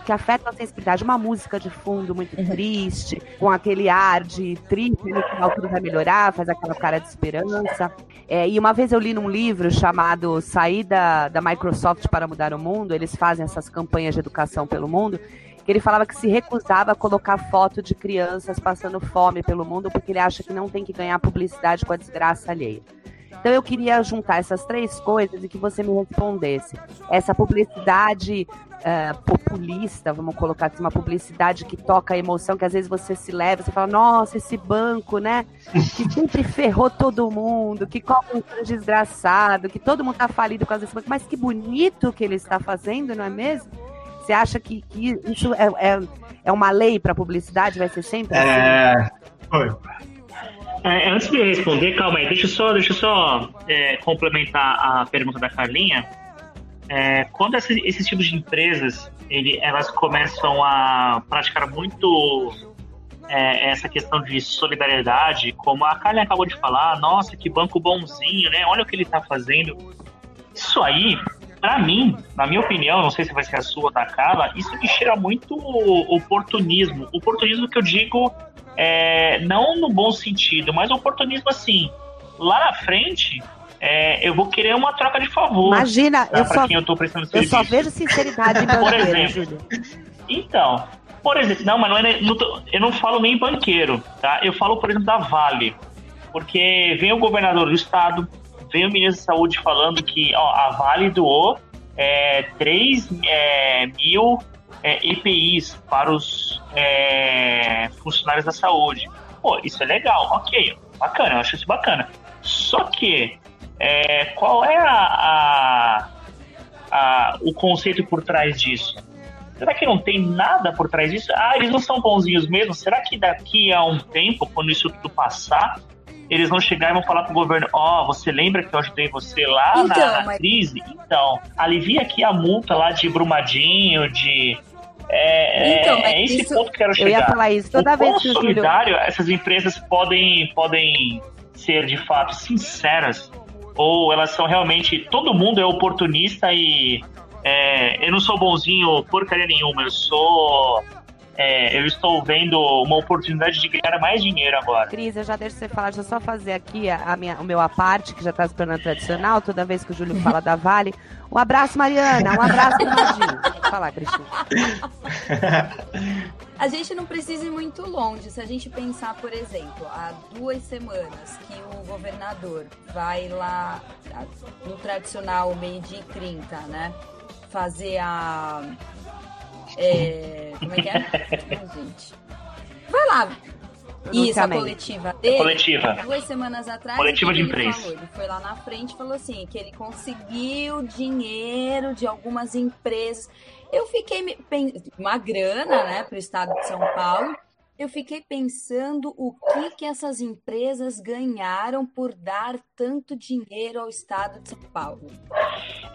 que afetam a sensibilidade. Uma música de fundo muito uhum. triste, com aquele ar de triste, no final tudo vai melhorar, faz aquela cara de esperança. É, e uma vez eu li num livro chamado Saída da Microsoft para Mudar o Mundo, eles fazem essas campanhas de educação pelo mundo, que ele falava que se recusava a colocar foto de crianças passando fome pelo mundo, porque ele acha que não tem que ganhar publicidade com a desgraça alheia. Então eu queria juntar essas três coisas e que você me respondesse. Essa publicidade uh, populista, vamos colocar assim, uma publicidade que toca a emoção, que às vezes você se leva, você fala, nossa, esse banco, né? Que sempre ferrou todo mundo, que cobra um desgraçado, que todo mundo tá falido por causa desse banco, mas que bonito que ele está fazendo, não é mesmo? Você acha que, que isso é, é, é uma lei para publicidade? Vai ser sempre assim? É. É, antes de responder, calma aí, deixa eu só, deixa eu só é, complementar a pergunta da Carlinha. É, quando esses, esses, tipos de empresas ele, elas começam a praticar muito é, essa questão de solidariedade, como a Carlinha acabou de falar, nossa, que banco bonzinho, né? Olha o que ele está fazendo. Isso aí, para mim, na minha opinião, não sei se vai ser a sua da Carla, isso me cheira muito oportunismo. Oportunismo que eu digo é, não no bom sentido, mas oportunismo assim. Lá na frente, é, eu vou querer uma troca de favor. Imagina, tá? eu, só, eu, eu só vejo sinceridade em Por exemplo. Então, por exemplo, não, mas não é, não tô, eu não falo nem banqueiro, tá? Eu falo, por exemplo, da Vale. Porque vem o governador do estado, vem o ministro da Saúde falando que ó, a Vale doou é, 3 é, mil é, EPIs para os é, funcionários da saúde. Pô, isso é legal, ok, bacana, eu acho isso bacana. Só que, é, qual é a, a, a, o conceito por trás disso? Será que não tem nada por trás disso? Ah, eles não são bonzinhos mesmo? Será que daqui a um tempo, quando isso tudo passar, eles vão chegar e vão falar pro governo: Ó, oh, você lembra que eu ajudei você lá então, na, na mas... crise? Então, alivia aqui a multa lá de Brumadinho, de é, então, é esse isso, ponto que eu quero chegar. Eu ia falar isso toda o vez que solidário, essas empresas podem, podem ser de fato sinceras ou elas são realmente todo mundo é oportunista e é, eu não sou bonzinho porcaria nenhuma, eu sou é, eu estou vendo uma oportunidade de ganhar mais dinheiro agora. Cris, eu já deixo você falar, deixa eu só fazer aqui a, a minha, o meu aparte, que já está se tornando tradicional, toda vez que o Júlio fala da Vale. Um abraço, Mariana, um abraço. Pode falar, Cristina. A gente não precisa ir muito longe. Se a gente pensar, por exemplo, há duas semanas que o governador vai lá no tradicional meio-dia e 30, né? Fazer a é, como é que é? gente. Vai lá. Isso, a coletiva dele. Coletiva. Duas semanas atrás. Coletiva de imprensa. Ele foi lá na frente e falou assim: que ele conseguiu dinheiro de algumas empresas. Eu fiquei. Uma grana, né, para o estado de São Paulo eu fiquei pensando o que que essas empresas ganharam por dar tanto dinheiro ao estado de São Paulo.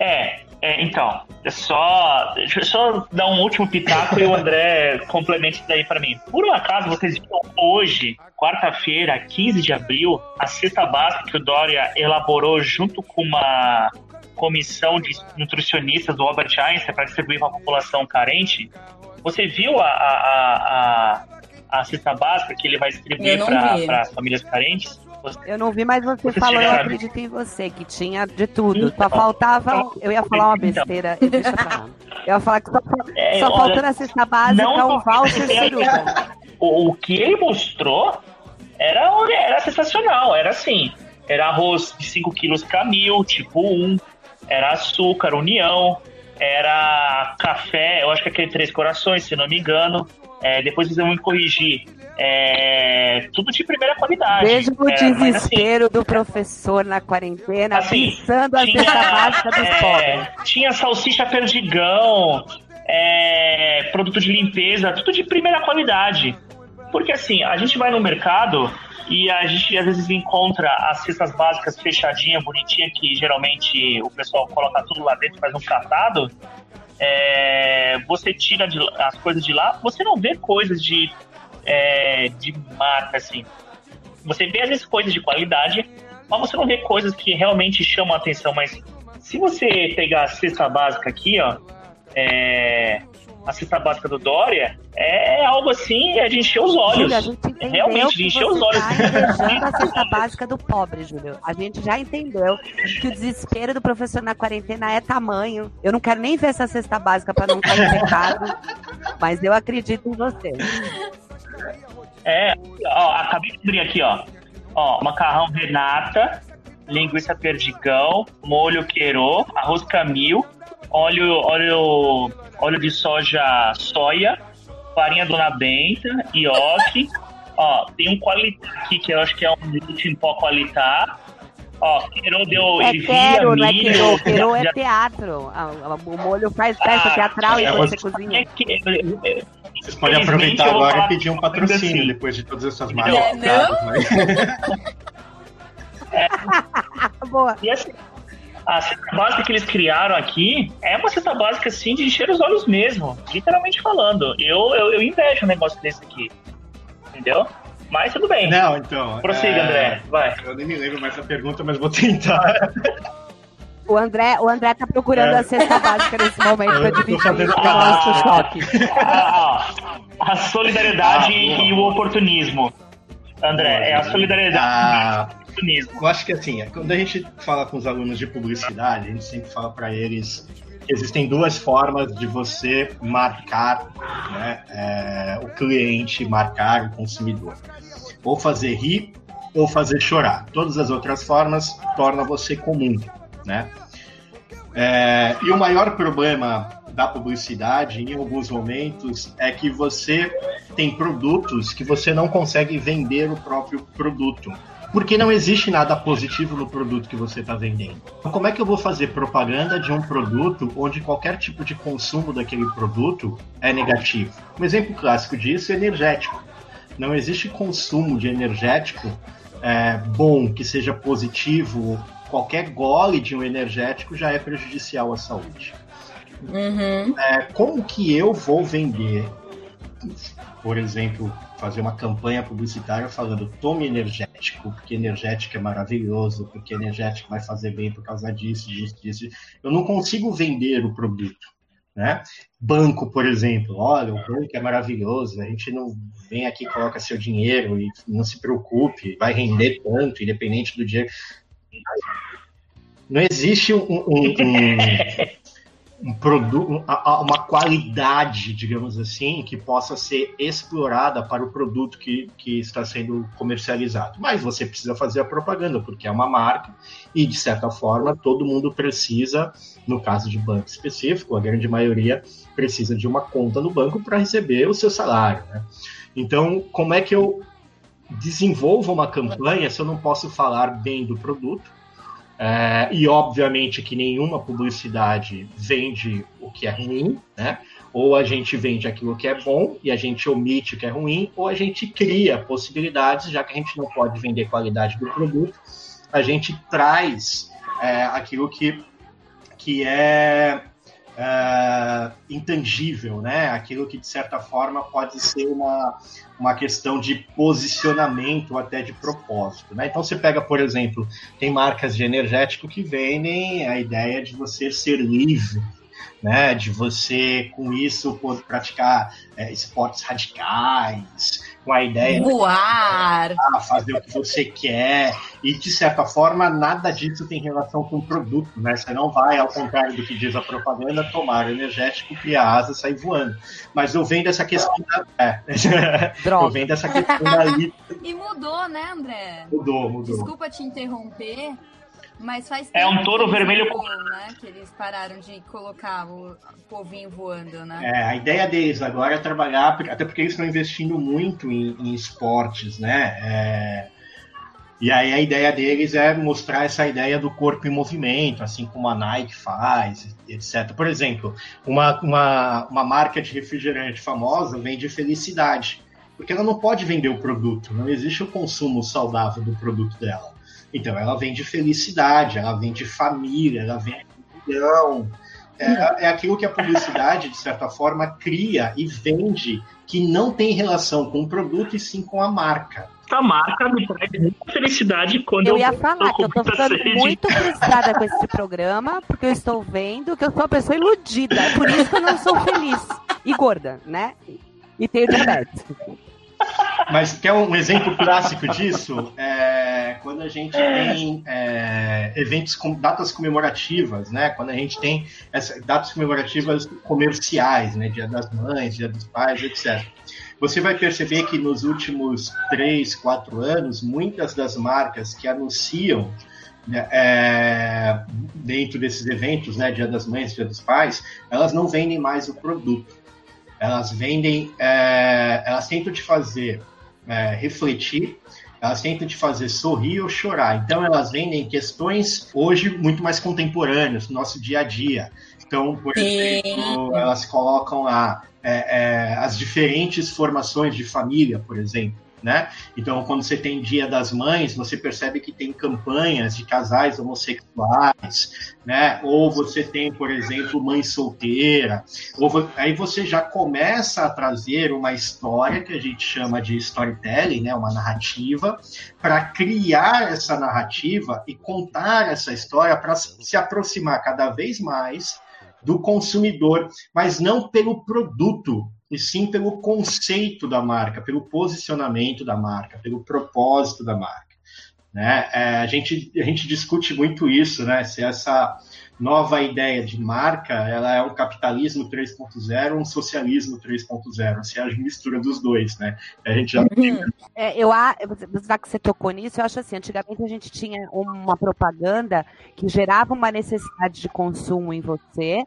É, é então, só, deixa eu só dar um último pitaco e o André complemente isso daí para mim. Por um acaso, vocês viram hoje, quarta-feira, 15 de abril, a cesta básica que o Dória elaborou junto com uma comissão de nutricionistas do Albert Einstein para distribuir para a população carente? Você viu a, a, a a cesta básica que ele vai distribuir para as famílias carentes. Eu não vi, mas você, você falou, eu acredito em você, que tinha de tudo. Então, só faltava. Então, eu ia falar uma então. besteira, então. deixa. Eu ia falar que só, é, só olha, faltou na cesta básica o voucher O, o que ele mostrou era, era sensacional, era assim. Era arroz de 5 quilos Camil, tipo 1, era açúcar, União, era café, eu acho que aquele Três Corações, se não me engano. É, depois vocês vão me corrigir. É, tudo de primeira qualidade. Veja o é, desespero assim, do professor na quarentena, assim, pensando a cesta básica dos é, pobres. Tinha salsicha perdigão, é, produto de limpeza, tudo de primeira qualidade. Porque assim, a gente vai no mercado e a gente às vezes encontra as cestas básicas fechadinha, bonitinha, que geralmente o pessoal coloca tudo lá dentro, faz um catado. É, você tira de, as coisas de lá, você não vê coisas de, é, de marca assim. Você vê às vezes coisas de qualidade, mas você não vê coisas que realmente chamam a atenção. Mas se você pegar a cesta básica aqui, ó, é, a cesta básica do Dória é algo assim, é de encher os olhos. Júlio, a gente Realmente, de encher os olhos. Tá a cesta básica do pobre, Júlio. A gente já entendeu que o desespero do professor na quarentena é tamanho. Eu não quero nem ver essa cesta básica para não cair em pecado, mas eu acredito em você. É, ó, acabei de abrir aqui, ó. Ó, macarrão Renata, linguiça perdigão, molho queiro, arroz camil, óleo, óleo, óleo de soja soia, farinha Dona Benta, ioki. Ó, tem um qualitar aqui que eu acho que é um leite em pó qualitar. Ó, quero deu é quero, não é quero, quero é teatro. O molho faz peça ah, teatral e você cozinha. É que, vocês podem aproveitar agora e pedir um patrocínio assim. depois de todas essas marcas. É, não? Né? é. Boa. E assim, a cesta básica que eles criaram aqui é uma cesta básica, assim, de encher os olhos mesmo, literalmente falando. Eu, eu, eu invejo um negócio desse aqui, entendeu? Mas tudo bem. Não, então. Prossiga, é... André, vai. Eu nem me lembro mais da pergunta, mas vou tentar. O André, o André tá procurando é. a cesta básica nesse momento para dividir fazendo o nosso choque. Ah, a solidariedade ah, e o oportunismo. André, é a solidariedade. Ah, eu acho que assim, quando a gente fala com os alunos de publicidade, a gente sempre fala para eles que existem duas formas de você marcar né, é, o cliente, marcar o consumidor. Ou fazer rir ou fazer chorar. Todas as outras formas tornam você comum, né? É, e o maior problema da publicidade, em alguns momentos, é que você tem produtos que você não consegue vender o próprio produto porque não existe nada positivo no produto que você está vendendo. Então, como é que eu vou fazer propaganda de um produto onde qualquer tipo de consumo daquele produto é negativo? Um exemplo clássico disso é energético. Não existe consumo de energético é, bom, que seja positivo. Qualquer gole de um energético já é prejudicial à saúde. Uhum. É, como que eu vou vender, por exemplo, fazer uma campanha publicitária falando tome energético, porque energético é maravilhoso, porque energético vai fazer bem por causa disso, disso, disso. Eu não consigo vender o produto. Né? Banco, por exemplo, olha, o banco é maravilhoso, a gente não vem aqui coloca seu dinheiro e não se preocupe, vai render tanto, independente do dinheiro. Não existe um, um, um, um produto, uma qualidade, digamos assim, que possa ser explorada para o produto que, que está sendo comercializado. Mas você precisa fazer a propaganda, porque é uma marca e, de certa forma, todo mundo precisa, no caso de banco específico, a grande maioria precisa de uma conta no banco para receber o seu salário. Né? Então, como é que eu desenvolvo uma campanha se eu não posso falar bem do produto? É, e obviamente que nenhuma publicidade vende o que é ruim, né? Ou a gente vende aquilo que é bom e a gente omite o que é ruim, ou a gente cria possibilidades, já que a gente não pode vender qualidade do produto, a gente traz é, aquilo que, que é uh, intangível, né? Aquilo que de certa forma pode ser uma, uma questão de posicionamento até de propósito, né? Então você pega, por exemplo, tem marcas de energético que vendem a ideia de você ser livre, né? De você com isso poder praticar é, esportes radicais, com a ideia voar, de fazer o que você quer E, de certa forma, nada disso tem relação com o produto, né? Você não vai, ao contrário do que diz a propaganda, tomar energético, criar asa, sair voando. Mas eu venho dessa questão da... É. eu venho dessa questão da... E mudou, né, André? Mudou, mudou. Desculpa te interromper, mas faz É um touro vermelho com. Né, que eles pararam de colocar o povinho voando, né? É, a ideia deles agora é trabalhar, até porque eles estão investindo muito em, em esportes, né? É, e aí a ideia deles é mostrar essa ideia do corpo em movimento, assim como a Nike faz, etc. Por exemplo, uma, uma, uma marca de refrigerante famosa vende felicidade, porque ela não pode vender o produto, não existe o consumo saudável do produto dela. Então ela vende felicidade, ela vende família, ela vende união. É, é aquilo que a publicidade, de certa forma, cria e vende que não tem relação com o produto e sim com a marca essa marca me traz muita felicidade quando eu, eu ia falar que eu tô ficando sede. muito frustrada com esse programa, porque eu estou vendo que eu sou uma pessoa iludida. É por isso que eu não sou feliz. E gorda, né? E tenho diabetes. Mas quer um exemplo clássico disso? É quando a gente tem é, eventos com datas comemorativas, né? Quando a gente tem essa, datas comemorativas comerciais, né? Dia das Mães, Dia dos Pais, etc. Você vai perceber que nos últimos três, quatro anos, muitas das marcas que anunciam né, é, dentro desses eventos, né, Dia das Mães, Dia dos Pais, elas não vendem mais o produto. Elas vendem, é, elas tentam te fazer é, refletir, elas tentam te fazer sorrir ou chorar. Então elas vendem questões hoje muito mais contemporâneas, no nosso dia a dia. Então, por exemplo, elas colocam lá é, é, as diferentes formações de família, por exemplo. Né? Então, quando você tem Dia das Mães, você percebe que tem campanhas de casais homossexuais, né? Ou você tem, por exemplo, mãe solteira. Ou aí você já começa a trazer uma história que a gente chama de storytelling, né? Uma narrativa, para criar essa narrativa e contar essa história para se aproximar cada vez mais do consumidor, mas não pelo produto, e sim pelo conceito da marca, pelo posicionamento da marca, pelo propósito da marca. Né? É, a, gente, a gente discute muito isso, né? Se essa nova ideia de marca ela é um capitalismo 3.0 ou um socialismo 3.0, se é a mistura dos dois, né? A gente já uhum. é, eu já que você tocou nisso, eu acho assim, antigamente a gente tinha uma propaganda que gerava uma necessidade de consumo em você,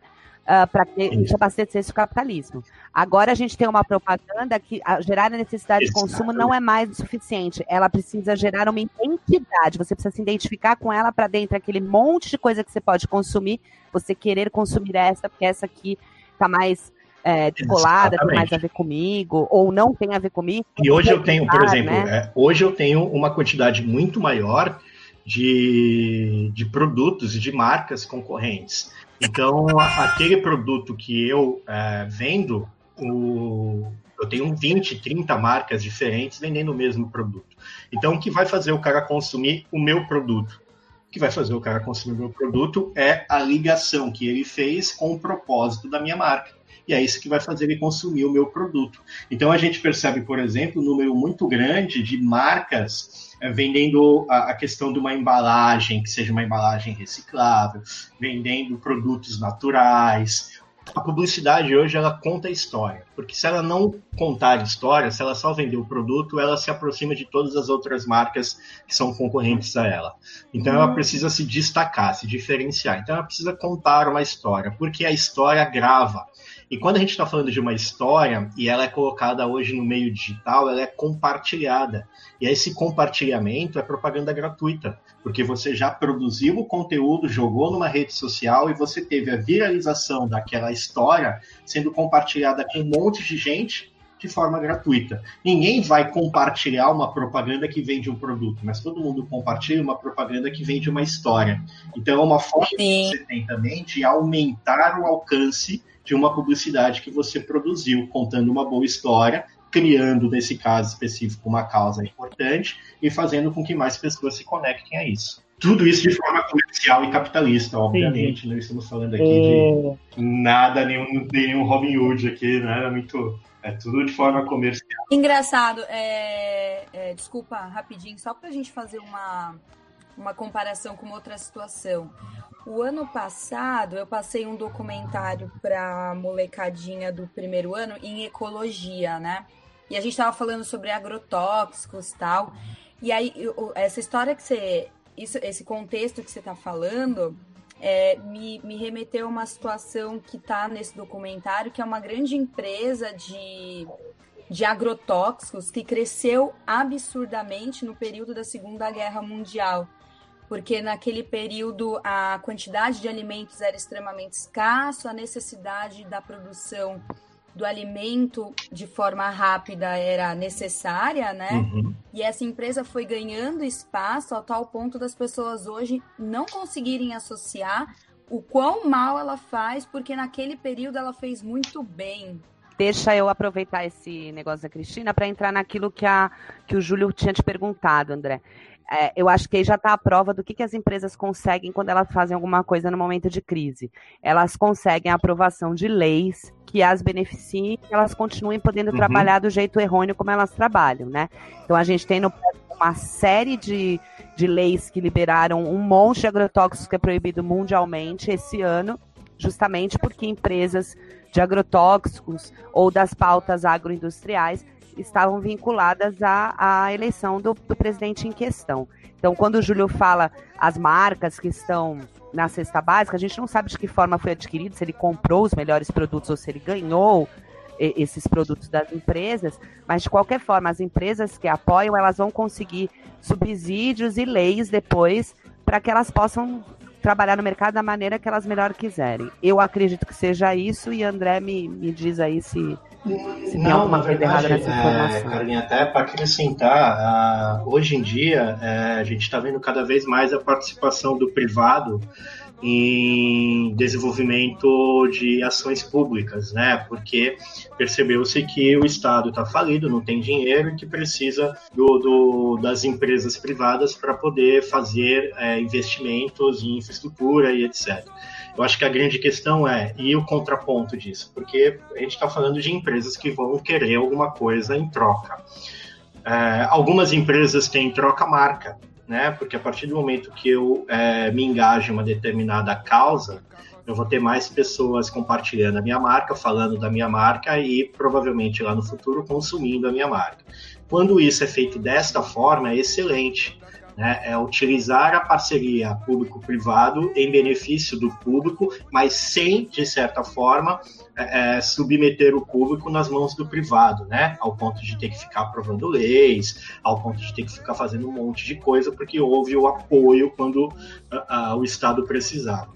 uh, para que abastecesse o capitalismo. Agora a gente tem uma propaganda que a, gerar a necessidade Exato. de consumo não é mais o suficiente. Ela precisa gerar uma identidade. Você precisa se identificar com ela para dentro aquele monte de coisa que você pode consumir. Você querer consumir essa, porque essa aqui está mais é, descolada, tem mais a ver comigo, ou não tem a ver comigo. E hoje eu tenho, por exemplo, né? é, hoje eu tenho uma quantidade muito maior de, de produtos e de marcas concorrentes. Então, aquele produto que eu é, vendo, o, eu tenho 20, 30 marcas diferentes vendendo o mesmo produto. Então, o que vai fazer o cara consumir o meu produto? O que vai fazer o cara consumir o meu produto é a ligação que ele fez com o propósito da minha marca. E é isso que vai fazer ele consumir o meu produto. Então, a gente percebe, por exemplo, um número muito grande de marcas é, vendendo a, questão de uma embalagem, que seja uma embalagem reciclável, vendendo produtos naturais. A publicidade hoje ela conta história, porque se ela não contar história, se ela só vender o produto, ela se aproxima de todas as outras marcas que são concorrentes a ela. Então ela precisa se destacar, se diferenciar. Então ela precisa contar uma história, porque a história grava. E quando a gente está falando de uma história e ela é colocada hoje no meio digital, ela é compartilhada. E esse compartilhamento é propaganda gratuita, porque você já produziu o conteúdo, jogou numa rede social e você teve a viralização daquela história sendo compartilhada com um monte de gente de forma gratuita. Ninguém vai compartilhar uma propaganda que vende um produto, mas todo mundo compartilha uma propaganda que vende uma história. Então é uma forma Sim. que você tem também de aumentar o alcance de uma publicidade que você produziu, contando uma boa história, criando, nesse caso específico, uma causa importante e fazendo com que mais pessoas se conectem a isso. Tudo isso de forma comercial e capitalista, obviamente. Não estamos falando aqui de é. nada, nenhum, nenhum Robin Hood aqui, né? É muito. É tudo de forma comercial. Engraçado, é, é, desculpa, rapidinho, só para a gente fazer uma, uma comparação com outra situação. O ano passado eu passei um documentário para molecadinha do primeiro ano em ecologia, né? E a gente estava falando sobre agrotóxicos tal. E aí, essa história que você. Isso, esse contexto que você está falando é, me, me remeteu a uma situação que está nesse documentário, que é uma grande empresa de, de agrotóxicos que cresceu absurdamente no período da Segunda Guerra Mundial. Porque naquele período a quantidade de alimentos era extremamente escassa, a necessidade da produção do alimento de forma rápida era necessária, né? Uhum. E essa empresa foi ganhando espaço a tal ponto das pessoas hoje não conseguirem associar o quão mal ela faz, porque naquele período ela fez muito bem. Deixa eu aproveitar esse negócio da Cristina para entrar naquilo que, a, que o Júlio tinha te perguntado, André é, eu acho que aí já está a prova do que, que as empresas conseguem quando elas fazem alguma coisa no momento de crise. Elas conseguem a aprovação de leis que as beneficiem e elas continuem podendo uhum. trabalhar do jeito errôneo como elas trabalham, né? Então a gente tem no, uma série de, de leis que liberaram um monte de agrotóxicos que é proibido mundialmente esse ano, justamente porque empresas de agrotóxicos ou das pautas agroindustriais estavam vinculadas à, à eleição do, do presidente em questão. Então, quando o Júlio fala as marcas que estão na cesta básica, a gente não sabe de que forma foi adquirido, se ele comprou os melhores produtos ou se ele ganhou esses produtos das empresas, mas de qualquer forma, as empresas que apoiam, elas vão conseguir subsídios e leis depois para que elas possam trabalhar no mercado da maneira que elas melhor quiserem. Eu acredito que seja isso e André me, me diz aí se não, na verdade, é, Carlinha, até para acrescentar, uh, hoje em dia uh, a gente está vendo cada vez mais a participação do privado em desenvolvimento de ações públicas, né? Porque percebeu-se que o Estado está falido, não tem dinheiro e que precisa do, do das empresas privadas para poder fazer é, investimentos em infraestrutura e etc. Eu acho que a grande questão é, e o contraponto disso? Porque a gente está falando de empresas que vão querer alguma coisa em troca. É, algumas empresas têm troca marca, né? Porque a partir do momento que eu é, me engajo em uma determinada causa, eu vou ter mais pessoas compartilhando a minha marca, falando da minha marca e provavelmente lá no futuro consumindo a minha marca. Quando isso é feito desta forma, é excelente né? É utilizar a parceria público-privado em benefício do público, mas sem, de certa forma, é, é, submeter o público nas mãos do privado, né? Ao ponto de ter que ficar aprovando leis, ao ponto de ter que ficar fazendo um monte de coisa, porque houve o apoio quando uh, uh, o Estado precisava.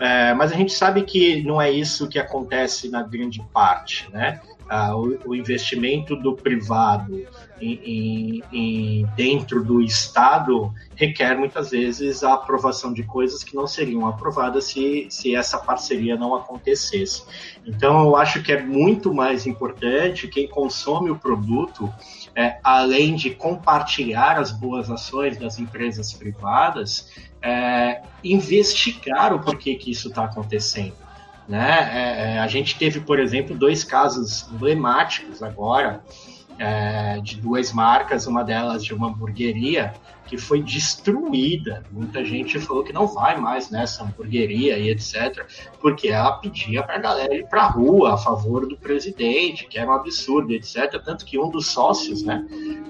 É, mas a gente sabe que não é isso que acontece na grande parte, né? Ah, o, o, investimento do privado em, em, em, dentro do Estado requer muitas vezes a aprovação de coisas que não seriam aprovadas se, se essa parceria não acontecesse. Então, eu acho que é muito mais importante quem consome o produto, é, além de compartilhar as boas ações das empresas privadas, é, investigar o porquê que isso está acontecendo. Né? É, é, a gente teve, por exemplo, dois casos emblemáticos agora é, de duas marcas, uma delas de uma hamburgueria que foi destruída. Muita gente falou que não vai mais nessa hamburgueria e etc, porque ela pedia para a galera ir para a rua a favor do presidente, que era um absurdo, etc. Tanto que um dos sócios, né,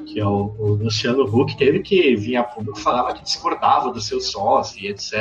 que é o, o Luciano Huck, teve que vir a público falava que discordava do seu sócio e etc.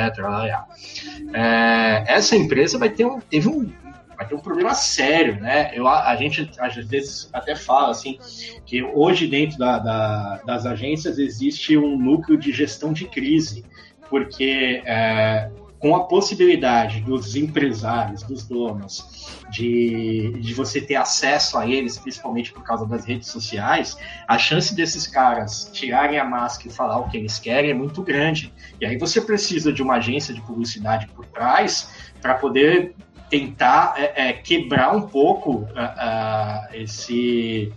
É, essa empresa vai ter um, teve um vai ter um problema sério, né? Eu, a gente às vezes até fala assim que hoje dentro da, da, das agências existe um núcleo de gestão de crise, porque é, com a possibilidade dos empresários, dos donos, de, de você ter acesso a eles, principalmente por causa das redes sociais, a chance desses caras tirarem a máscara e falar o que eles querem é muito grande. E aí você precisa de uma agência de publicidade por trás para poder tentar é, é, quebrar um pouco uh, uh, esse,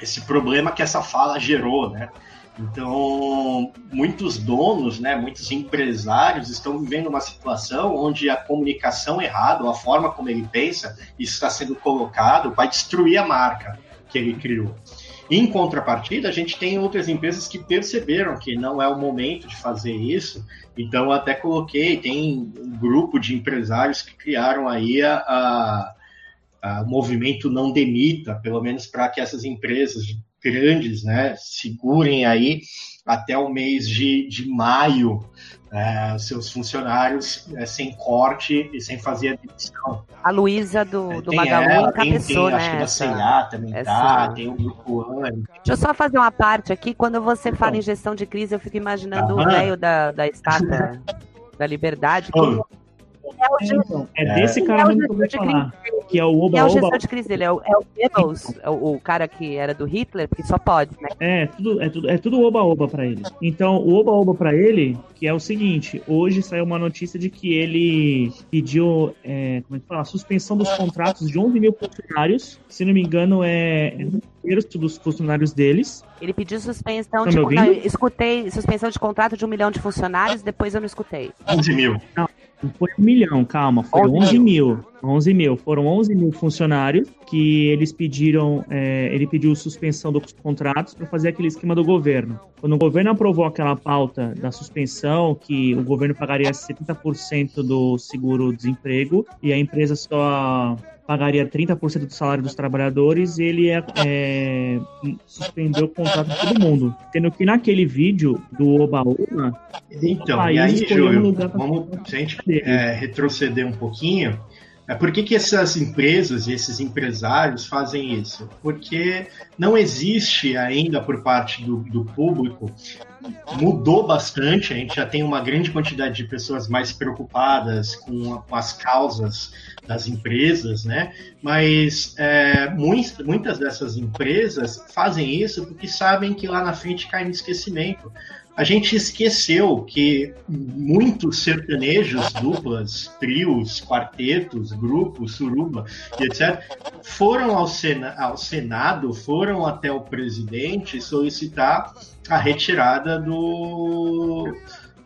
esse problema que essa fala gerou, né? Então, muitos donos, né, muitos empresários estão vivendo uma situação onde a comunicação errada, a forma como ele pensa, isso está sendo colocado, vai destruir a marca que ele criou. Em contrapartida, a gente tem outras empresas que perceberam que não é o momento de fazer isso, então até coloquei, tem um grupo de empresários que criaram aí a, a, a movimento Não Demita, pelo menos para que essas empresas grandes né, segurem aí até o mês de, de maio é, seus funcionários é, sem corte e sem fazer a demissão. A Luísa do, é, do Magalu ela, encabeçou, tem, tem, né? Acho que da CIA também essa... tá, tem o Grupo. Deixa eu só fazer uma parte aqui. Quando você então, fala em gestão de crise, eu fico imaginando o velho da, da estátua da liberdade. Que então, é, desse cara é mesmo que eu falar. Que é o Oba é o gestor de crise dele, é o, é o Goebbels, é o, o, cara que era do Hitler, porque só pode, né? É, tudo, é tudo, é tudo oba-oba pra ele. Então, o oba-oba pra ele, que é o seguinte, hoje saiu uma notícia de que ele pediu, é, como é que fala, suspensão dos contratos de 11 mil funcionários, se não me engano é, é um terço dos funcionários deles. Ele pediu suspensão tá de... Não, escutei suspensão de contrato de um milhão de funcionários, depois eu não escutei. 11 mil. Não, não foi um milhão, calma, foi 11, mil. 11 mil. Foram 11 mil funcionários que eles pediram, é, ele pediu suspensão dos contratos para fazer aquele esquema do governo. Quando o governo aprovou aquela pauta da suspensão, que o governo pagaria 70% do seguro-desemprego e a empresa só pagaria 30% do salário dos trabalhadores, ele é, é, suspendeu o contrato de todo mundo. Tendo que naquele vídeo do Oba-Oba, então, o e aí, Júlio, vamos se a gente é, retroceder um pouquinho, é, por que, que essas empresas e esses empresários fazem isso? Porque não existe ainda por parte do, do público, mudou bastante, a gente já tem uma grande quantidade de pessoas mais preocupadas com, com as causas das empresas, né? Mas é, muitas, dessas empresas fazem isso porque sabem que lá na frente cai no esquecimento a gente esqueceu que muitos sertanejos, duplas, trios, quartetos, grupos, suruba e etc., foram ao, Sena, ao Senado, foram até o presidente solicitar a retirada do,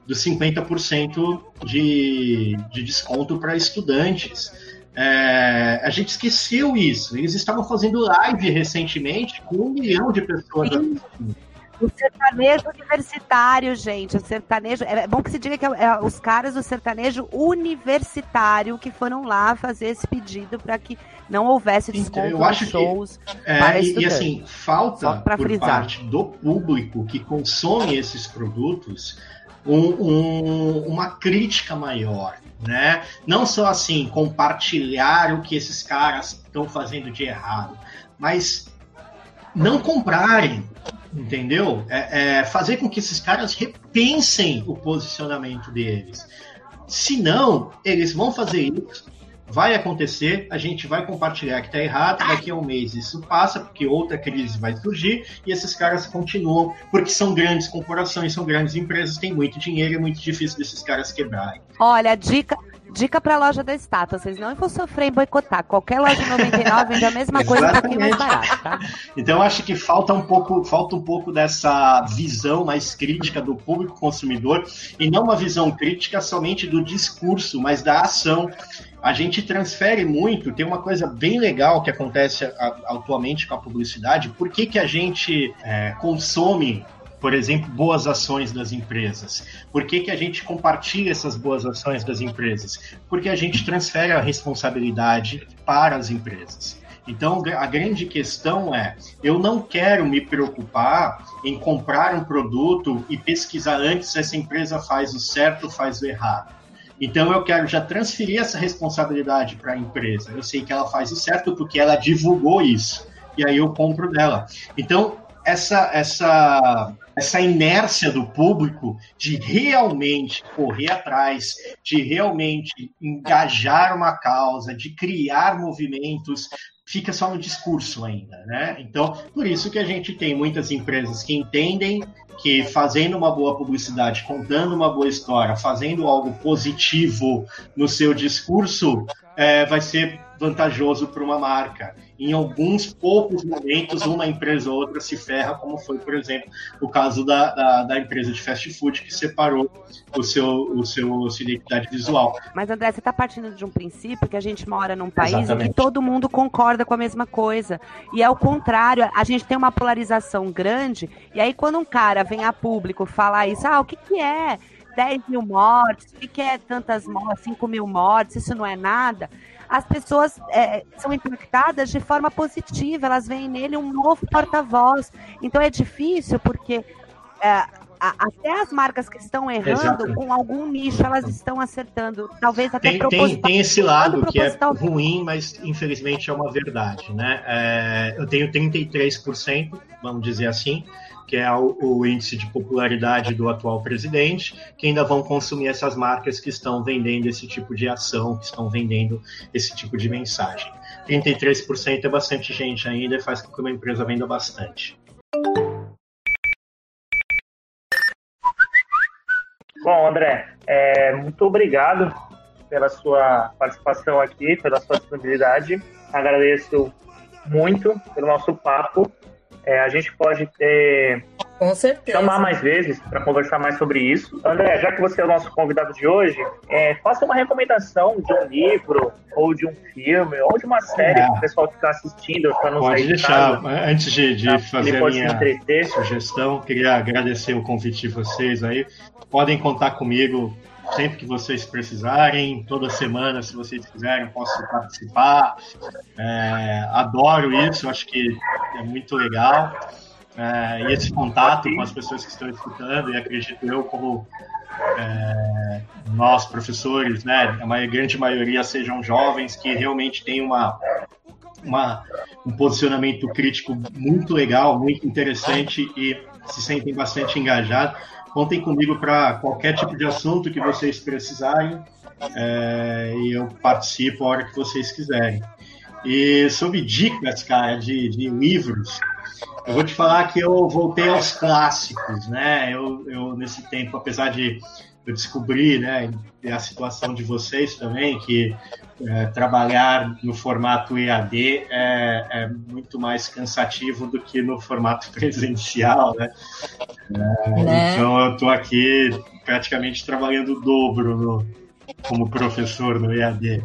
do 50% de, de desconto para estudantes. É, a gente esqueceu isso. Eles estavam fazendo live recentemente com um milhão de pessoas. O sertanejo universitário, gente. O sertanejo. É bom que se diga que é, é os caras do sertanejo universitário que foram lá fazer esse pedido para que não houvesse desconto então, eu acho shows. Que, é, e, e, assim, falta por frisar. parte do público que consome esses produtos um, um, uma crítica maior. Né? Não só assim, compartilhar o que esses caras estão fazendo de errado, mas não comprarem, entendeu? É, é, fazer com que esses caras repensem o posicionamento deles. Se não, eles vão fazer isso, vai acontecer, a gente vai compartilhar que está errado, daqui a um mês isso passa, porque outra crise vai surgir, e esses caras continuam, porque são grandes corporações, são grandes empresas, têm muito dinheiro, é muito difícil desses caras quebrarem. Olha, dica, Dica pra loja da estátua, vocês não vão sofrer em boicotar. Qualquer loja de 99 vende a mesma coisa um pouquinho mais barato, tá? Então acho que falta um pouco, falta um pouco dessa visão mais crítica do público consumidor e não uma visão crítica somente do discurso, mas da ação. A gente transfere muito, tem uma coisa bem legal que acontece atualmente com a publicidade. Por que, que a gente é, consome por exemplo, boas ações das empresas. Por que, que a gente compartilha essas boas ações das empresas? Porque a gente transfere a responsabilidade para as empresas. Então, a grande questão é: eu não quero me preocupar em comprar um produto e pesquisar antes se essa empresa faz o certo ou faz o errado. Então, eu quero já transferir essa responsabilidade para a empresa. Eu sei que ela faz o certo porque ela divulgou isso. E aí eu compro dela. Então, essa, essa, essa inércia do público de realmente correr atrás, de realmente engajar uma causa, de criar movimentos, fica só no discurso ainda, né? Então, por isso que a gente tem muitas empresas que entendem que fazendo uma boa publicidade, contando uma boa história, fazendo algo positivo no seu discurso, é, vai ser vantajoso para uma marca. Em alguns poucos momentos, uma empresa ou outra se ferra, como foi, por exemplo, o caso da, da, da empresa de fast food que separou o seu, o seu sua identidade visual. Mas, André, você está partindo de um princípio que a gente mora num país Exatamente. em que todo mundo concorda com a mesma coisa. E é o contrário, a gente tem uma polarização grande, e aí quando um cara vem a público falar isso, ah, o que, que é? 10 mil mortes, o que, que é tantas mortes, 5 mil mortes, isso não é nada as pessoas é, são impactadas de forma positiva, elas veem nele um novo porta-voz. Então é difícil porque é, até as marcas que estão errando, Exato. com algum nicho, elas estão acertando. Talvez até tem, tem, tem esse lado que é ruim, mas infelizmente é uma verdade. Né? É, eu tenho 33%, vamos dizer assim, que é o, o, índice de popularidade do atual presidente, que ainda vão consumir essas marcas que estão vendendo esse tipo de ação, que estão vendendo esse tipo de mensagem. 33% é bastante gente ainda e faz com que uma empresa venda bastante. Bom, André, é, muito obrigado pela sua participação aqui, pela sua disponibilidade. Agradeço muito pelo nosso papo é, a gente pode ter com certeza. Chamar mais vezes para conversar mais sobre isso. André, já que você é o nosso convidado de hoje, é, faça uma recomendação de um livro, ou de um filme, ou de uma série é. que o pessoal está assistindo para não Pode deixar. Antes de, de fazer a minha sugestão, queria agradecer o convite de vocês aí. Podem contar comigo sempre que vocês precisarem, toda semana, se vocês quiserem, posso participar. É, adoro isso, acho que é muito legal. É, e esse contato com as pessoas que estão escutando, e acredito eu, como é, nós, professores, né, a grande maioria sejam jovens que realmente têm uma, uma, um posicionamento crítico muito legal, muito interessante e se sentem bastante engajados. Contem comigo para qualquer tipo de assunto que vocês precisarem é, e eu participo a hora que vocês quiserem. E sobre dicas, cara, de, de livros, eu vou te falar que eu voltei aos clássicos, né? Eu, eu nesse tempo, apesar de eu descobrir, né, a situação de vocês também, que é, trabalhar no formato EAD é, é, muito mais cansativo do que no formato presencial, né? É, né? Então eu estou aqui praticamente trabalhando o dobro no, como professor no EAD.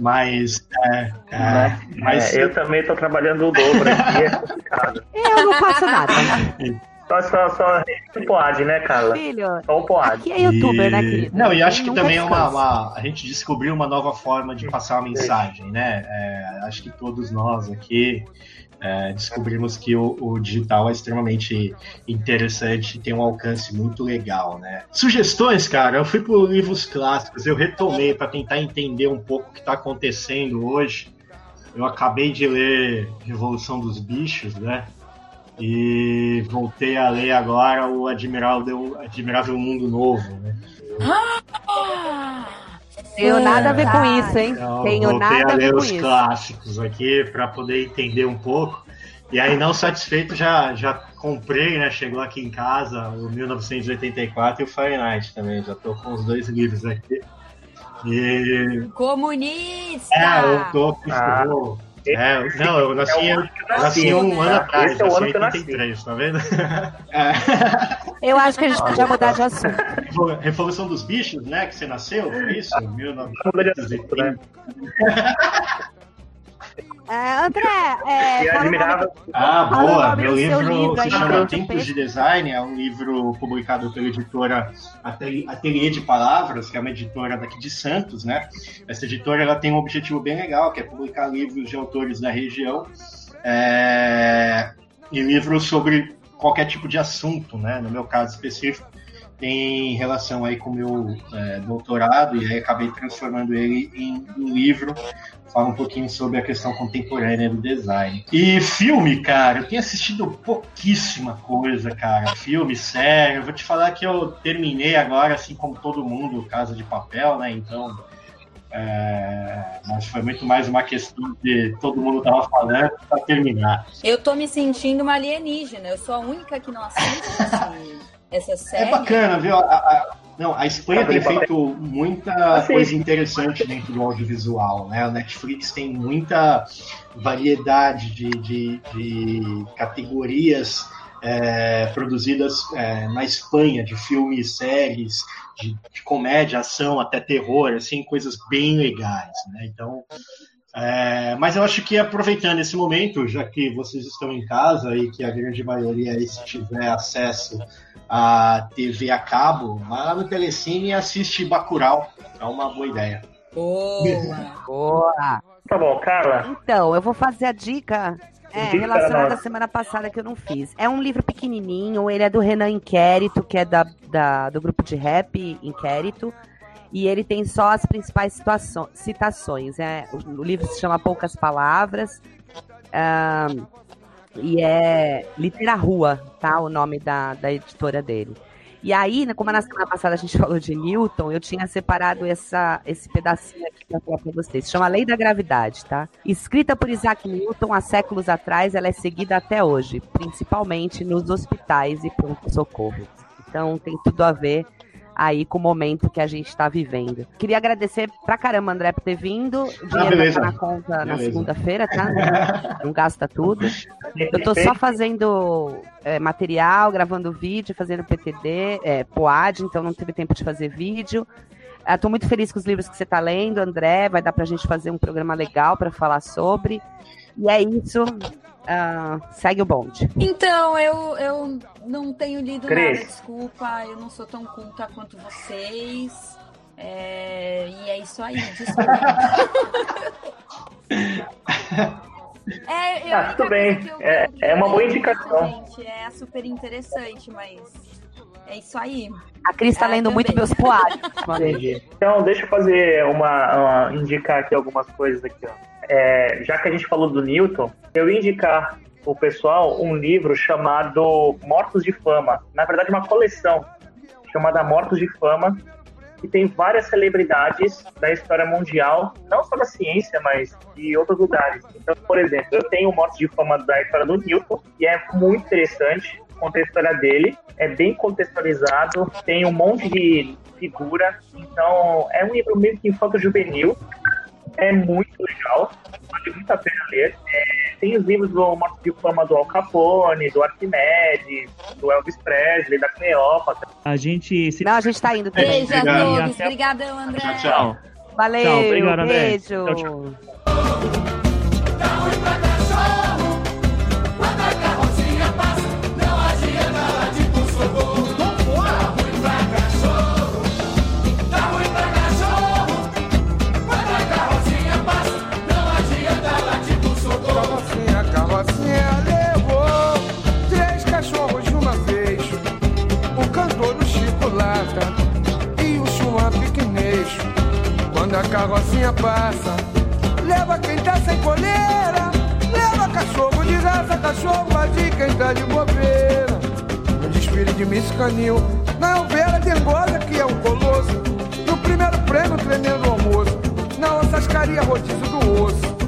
Mas, é, é, né? mas... eu também estou trabalhando o dobro aqui, é complicado. Eu não faço nada. Só, só, só pode, né, Carla? Filho, só pode. Aqui é youtuber, né, e... né, querido? Não, e acho que também é uma, uma, A gente descobriu uma nova forma de passar uma mensagem, né? É, acho que todos nós aqui é, descobrimos que o, o, digital é extremamente interessante e tem um alcance muito legal, né? Sugestões, cara, eu fui por livros clássicos, eu retomei para tentar entender um pouco o que está acontecendo hoje. Eu acabei de ler Revolução dos Bichos, né? E voltei a ler agora o Admirável, Admirável Mundo Novo, né? Tenho nada a ver com isso, hein? Então, Tenho nada a, ver com os isso. clássicos aqui para poder entender um pouco. E aí, não satisfeito, já, já comprei, né? Chegou aqui em casa o 1984 e o Fahrenheit também. Já tô com os dois livros aqui. E... Comunista! É, eu tô. Ah. É, não, eu nasci, é eu nasci um ano atrás, Esse é o ano que eu nasci. tá vendo? Eu acho que a gente podia mudar de assunto. Revolução dos Bichos, né? Que você nasceu, foi isso? 1930. É, André, é, admirável. Ah, boa. Meu livro, livro se chama Tempos de Design, é um livro publicado pela editora Ateliê de Palavras, que é uma editora daqui de Santos, né? Essa editora ela tem um objetivo bem legal, que é publicar livros de autores da região é, e livros sobre qualquer tipo de assunto, né? No meu caso específico, tem relação aí com o meu é, doutorado e aí acabei transformando ele em um livro fala um pouquinho sobre a questão contemporânea do design. E filme, cara, eu tenho assistido pouquíssima coisa, cara. Filme, sério. Eu vou te falar que eu terminei agora, assim como todo mundo, Casa de Papel, né? Então. É... mas foi muito mais uma questão de todo mundo tava falando para terminar. Eu tô me sentindo uma alienígena. Eu sou a única que não assiste essa série. É bacana, viu? A, a Não, a Espanha tem feito muita coisa interessante dentro do audiovisual, né? A Netflix tem muita variedade de, de, de categorias é, produzidas é, na Espanha, de filmes, séries, de, de, comédia, ação, até terror, assim, coisas bem legais, né? Então, é, mas eu acho que aproveitando esse momento, já que vocês estão em casa e que a grande maioria aí, se tiver acesso à TV a cabo, vai lá no Telecine e assiste Bacurau. É uma boa ideia. Boa! Boa! Tá bom, Carla. Então, eu vou fazer a dica é, relacionado à semana passada que eu não fiz. É um livro pequenininho, ele é do Renan Inquérito, que é da, da do grupo de rap Inquérito e ele tem só as principais citações. É, o, livro se chama Poucas Palavras um, e é Litera Rua, tá? O nome da, da editora dele. E aí, né, como na semana passada a gente falou de Newton, eu tinha separado essa, esse pedacinho aqui para falar para vocês. Chama Lei da Gravidade, tá? Escrita por Isaac Newton há séculos atrás, ela é seguida até hoje, principalmente nos hospitais e pronto-socorro. Então tem tudo a ver aí com o momento que a gente está vivendo. Queria agradecer pra caramba, André, por ter vindo. O dinheiro ah, tá na conta beleza. na segunda-feira, tá? Não gasta tudo. Eu tô só fazendo é, material, gravando vídeo, fazendo PTD, é, POAD, então não teve tempo de fazer vídeo. Estou muito feliz com os livros que você está lendo, André. Vai dar para a gente fazer um programa legal para falar sobre. E é isso. Uh, segue o bonde. Então, eu, eu não tenho lido Cris. nada, desculpa. Eu não sou tão culta quanto vocês. É, e é isso aí, desculpa. é, eu ah, tudo bem. É, é uma boa indicação. Gente, é super interessante, mas é isso aí. A Cris está é, lendo muito meus poares. Entendi. Então, deixa eu fazer uma, uma, indicar aqui algumas coisas aqui, ó é, já que a gente falou do Newton, eu ia indicar o pessoal um livro chamado Mortos de Fama. Na verdade, uma coleção chamada Mortos de Fama, que tem várias celebridades da história mundial, não só da ciência, mas de outros lugares. Então, por exemplo, eu tenho Mortos de Fama da história do Newton, e é muito interessante contar a história dele. É bem contextualizado, tem um monte de figura. Então, é um livro meio que infanto-juvenil, é muito legal, vale muito a pena ler. É, tem os livros do Morte de Fama do Al Capone, do Arquimedes, do Elvis Presley, da Cleópatra. A gente. Se... Não, a gente tá indo. Beijo a todos. Obrigadão, André. Tchau, tchau. Valeu. Tchau, obrigado, André. Beijo. Tchau, tchau. A carrocinha passa. Leva quem tá sem coleira, leva cachorro de raça, cachorro vazio quem tá de bobeira. No desfile de Miss Canil, na ovelha dengosa que é um colosso. No primeiro prêmio, tremendo almoço, na ossascaria rodízio do osso.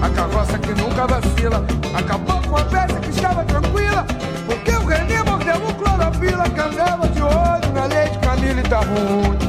A carroça que nunca vacila, acabou com a peça que estava tranquila. Porque o Renê mordeu o clorofila que andava de olho na leite Camila e tá ruim.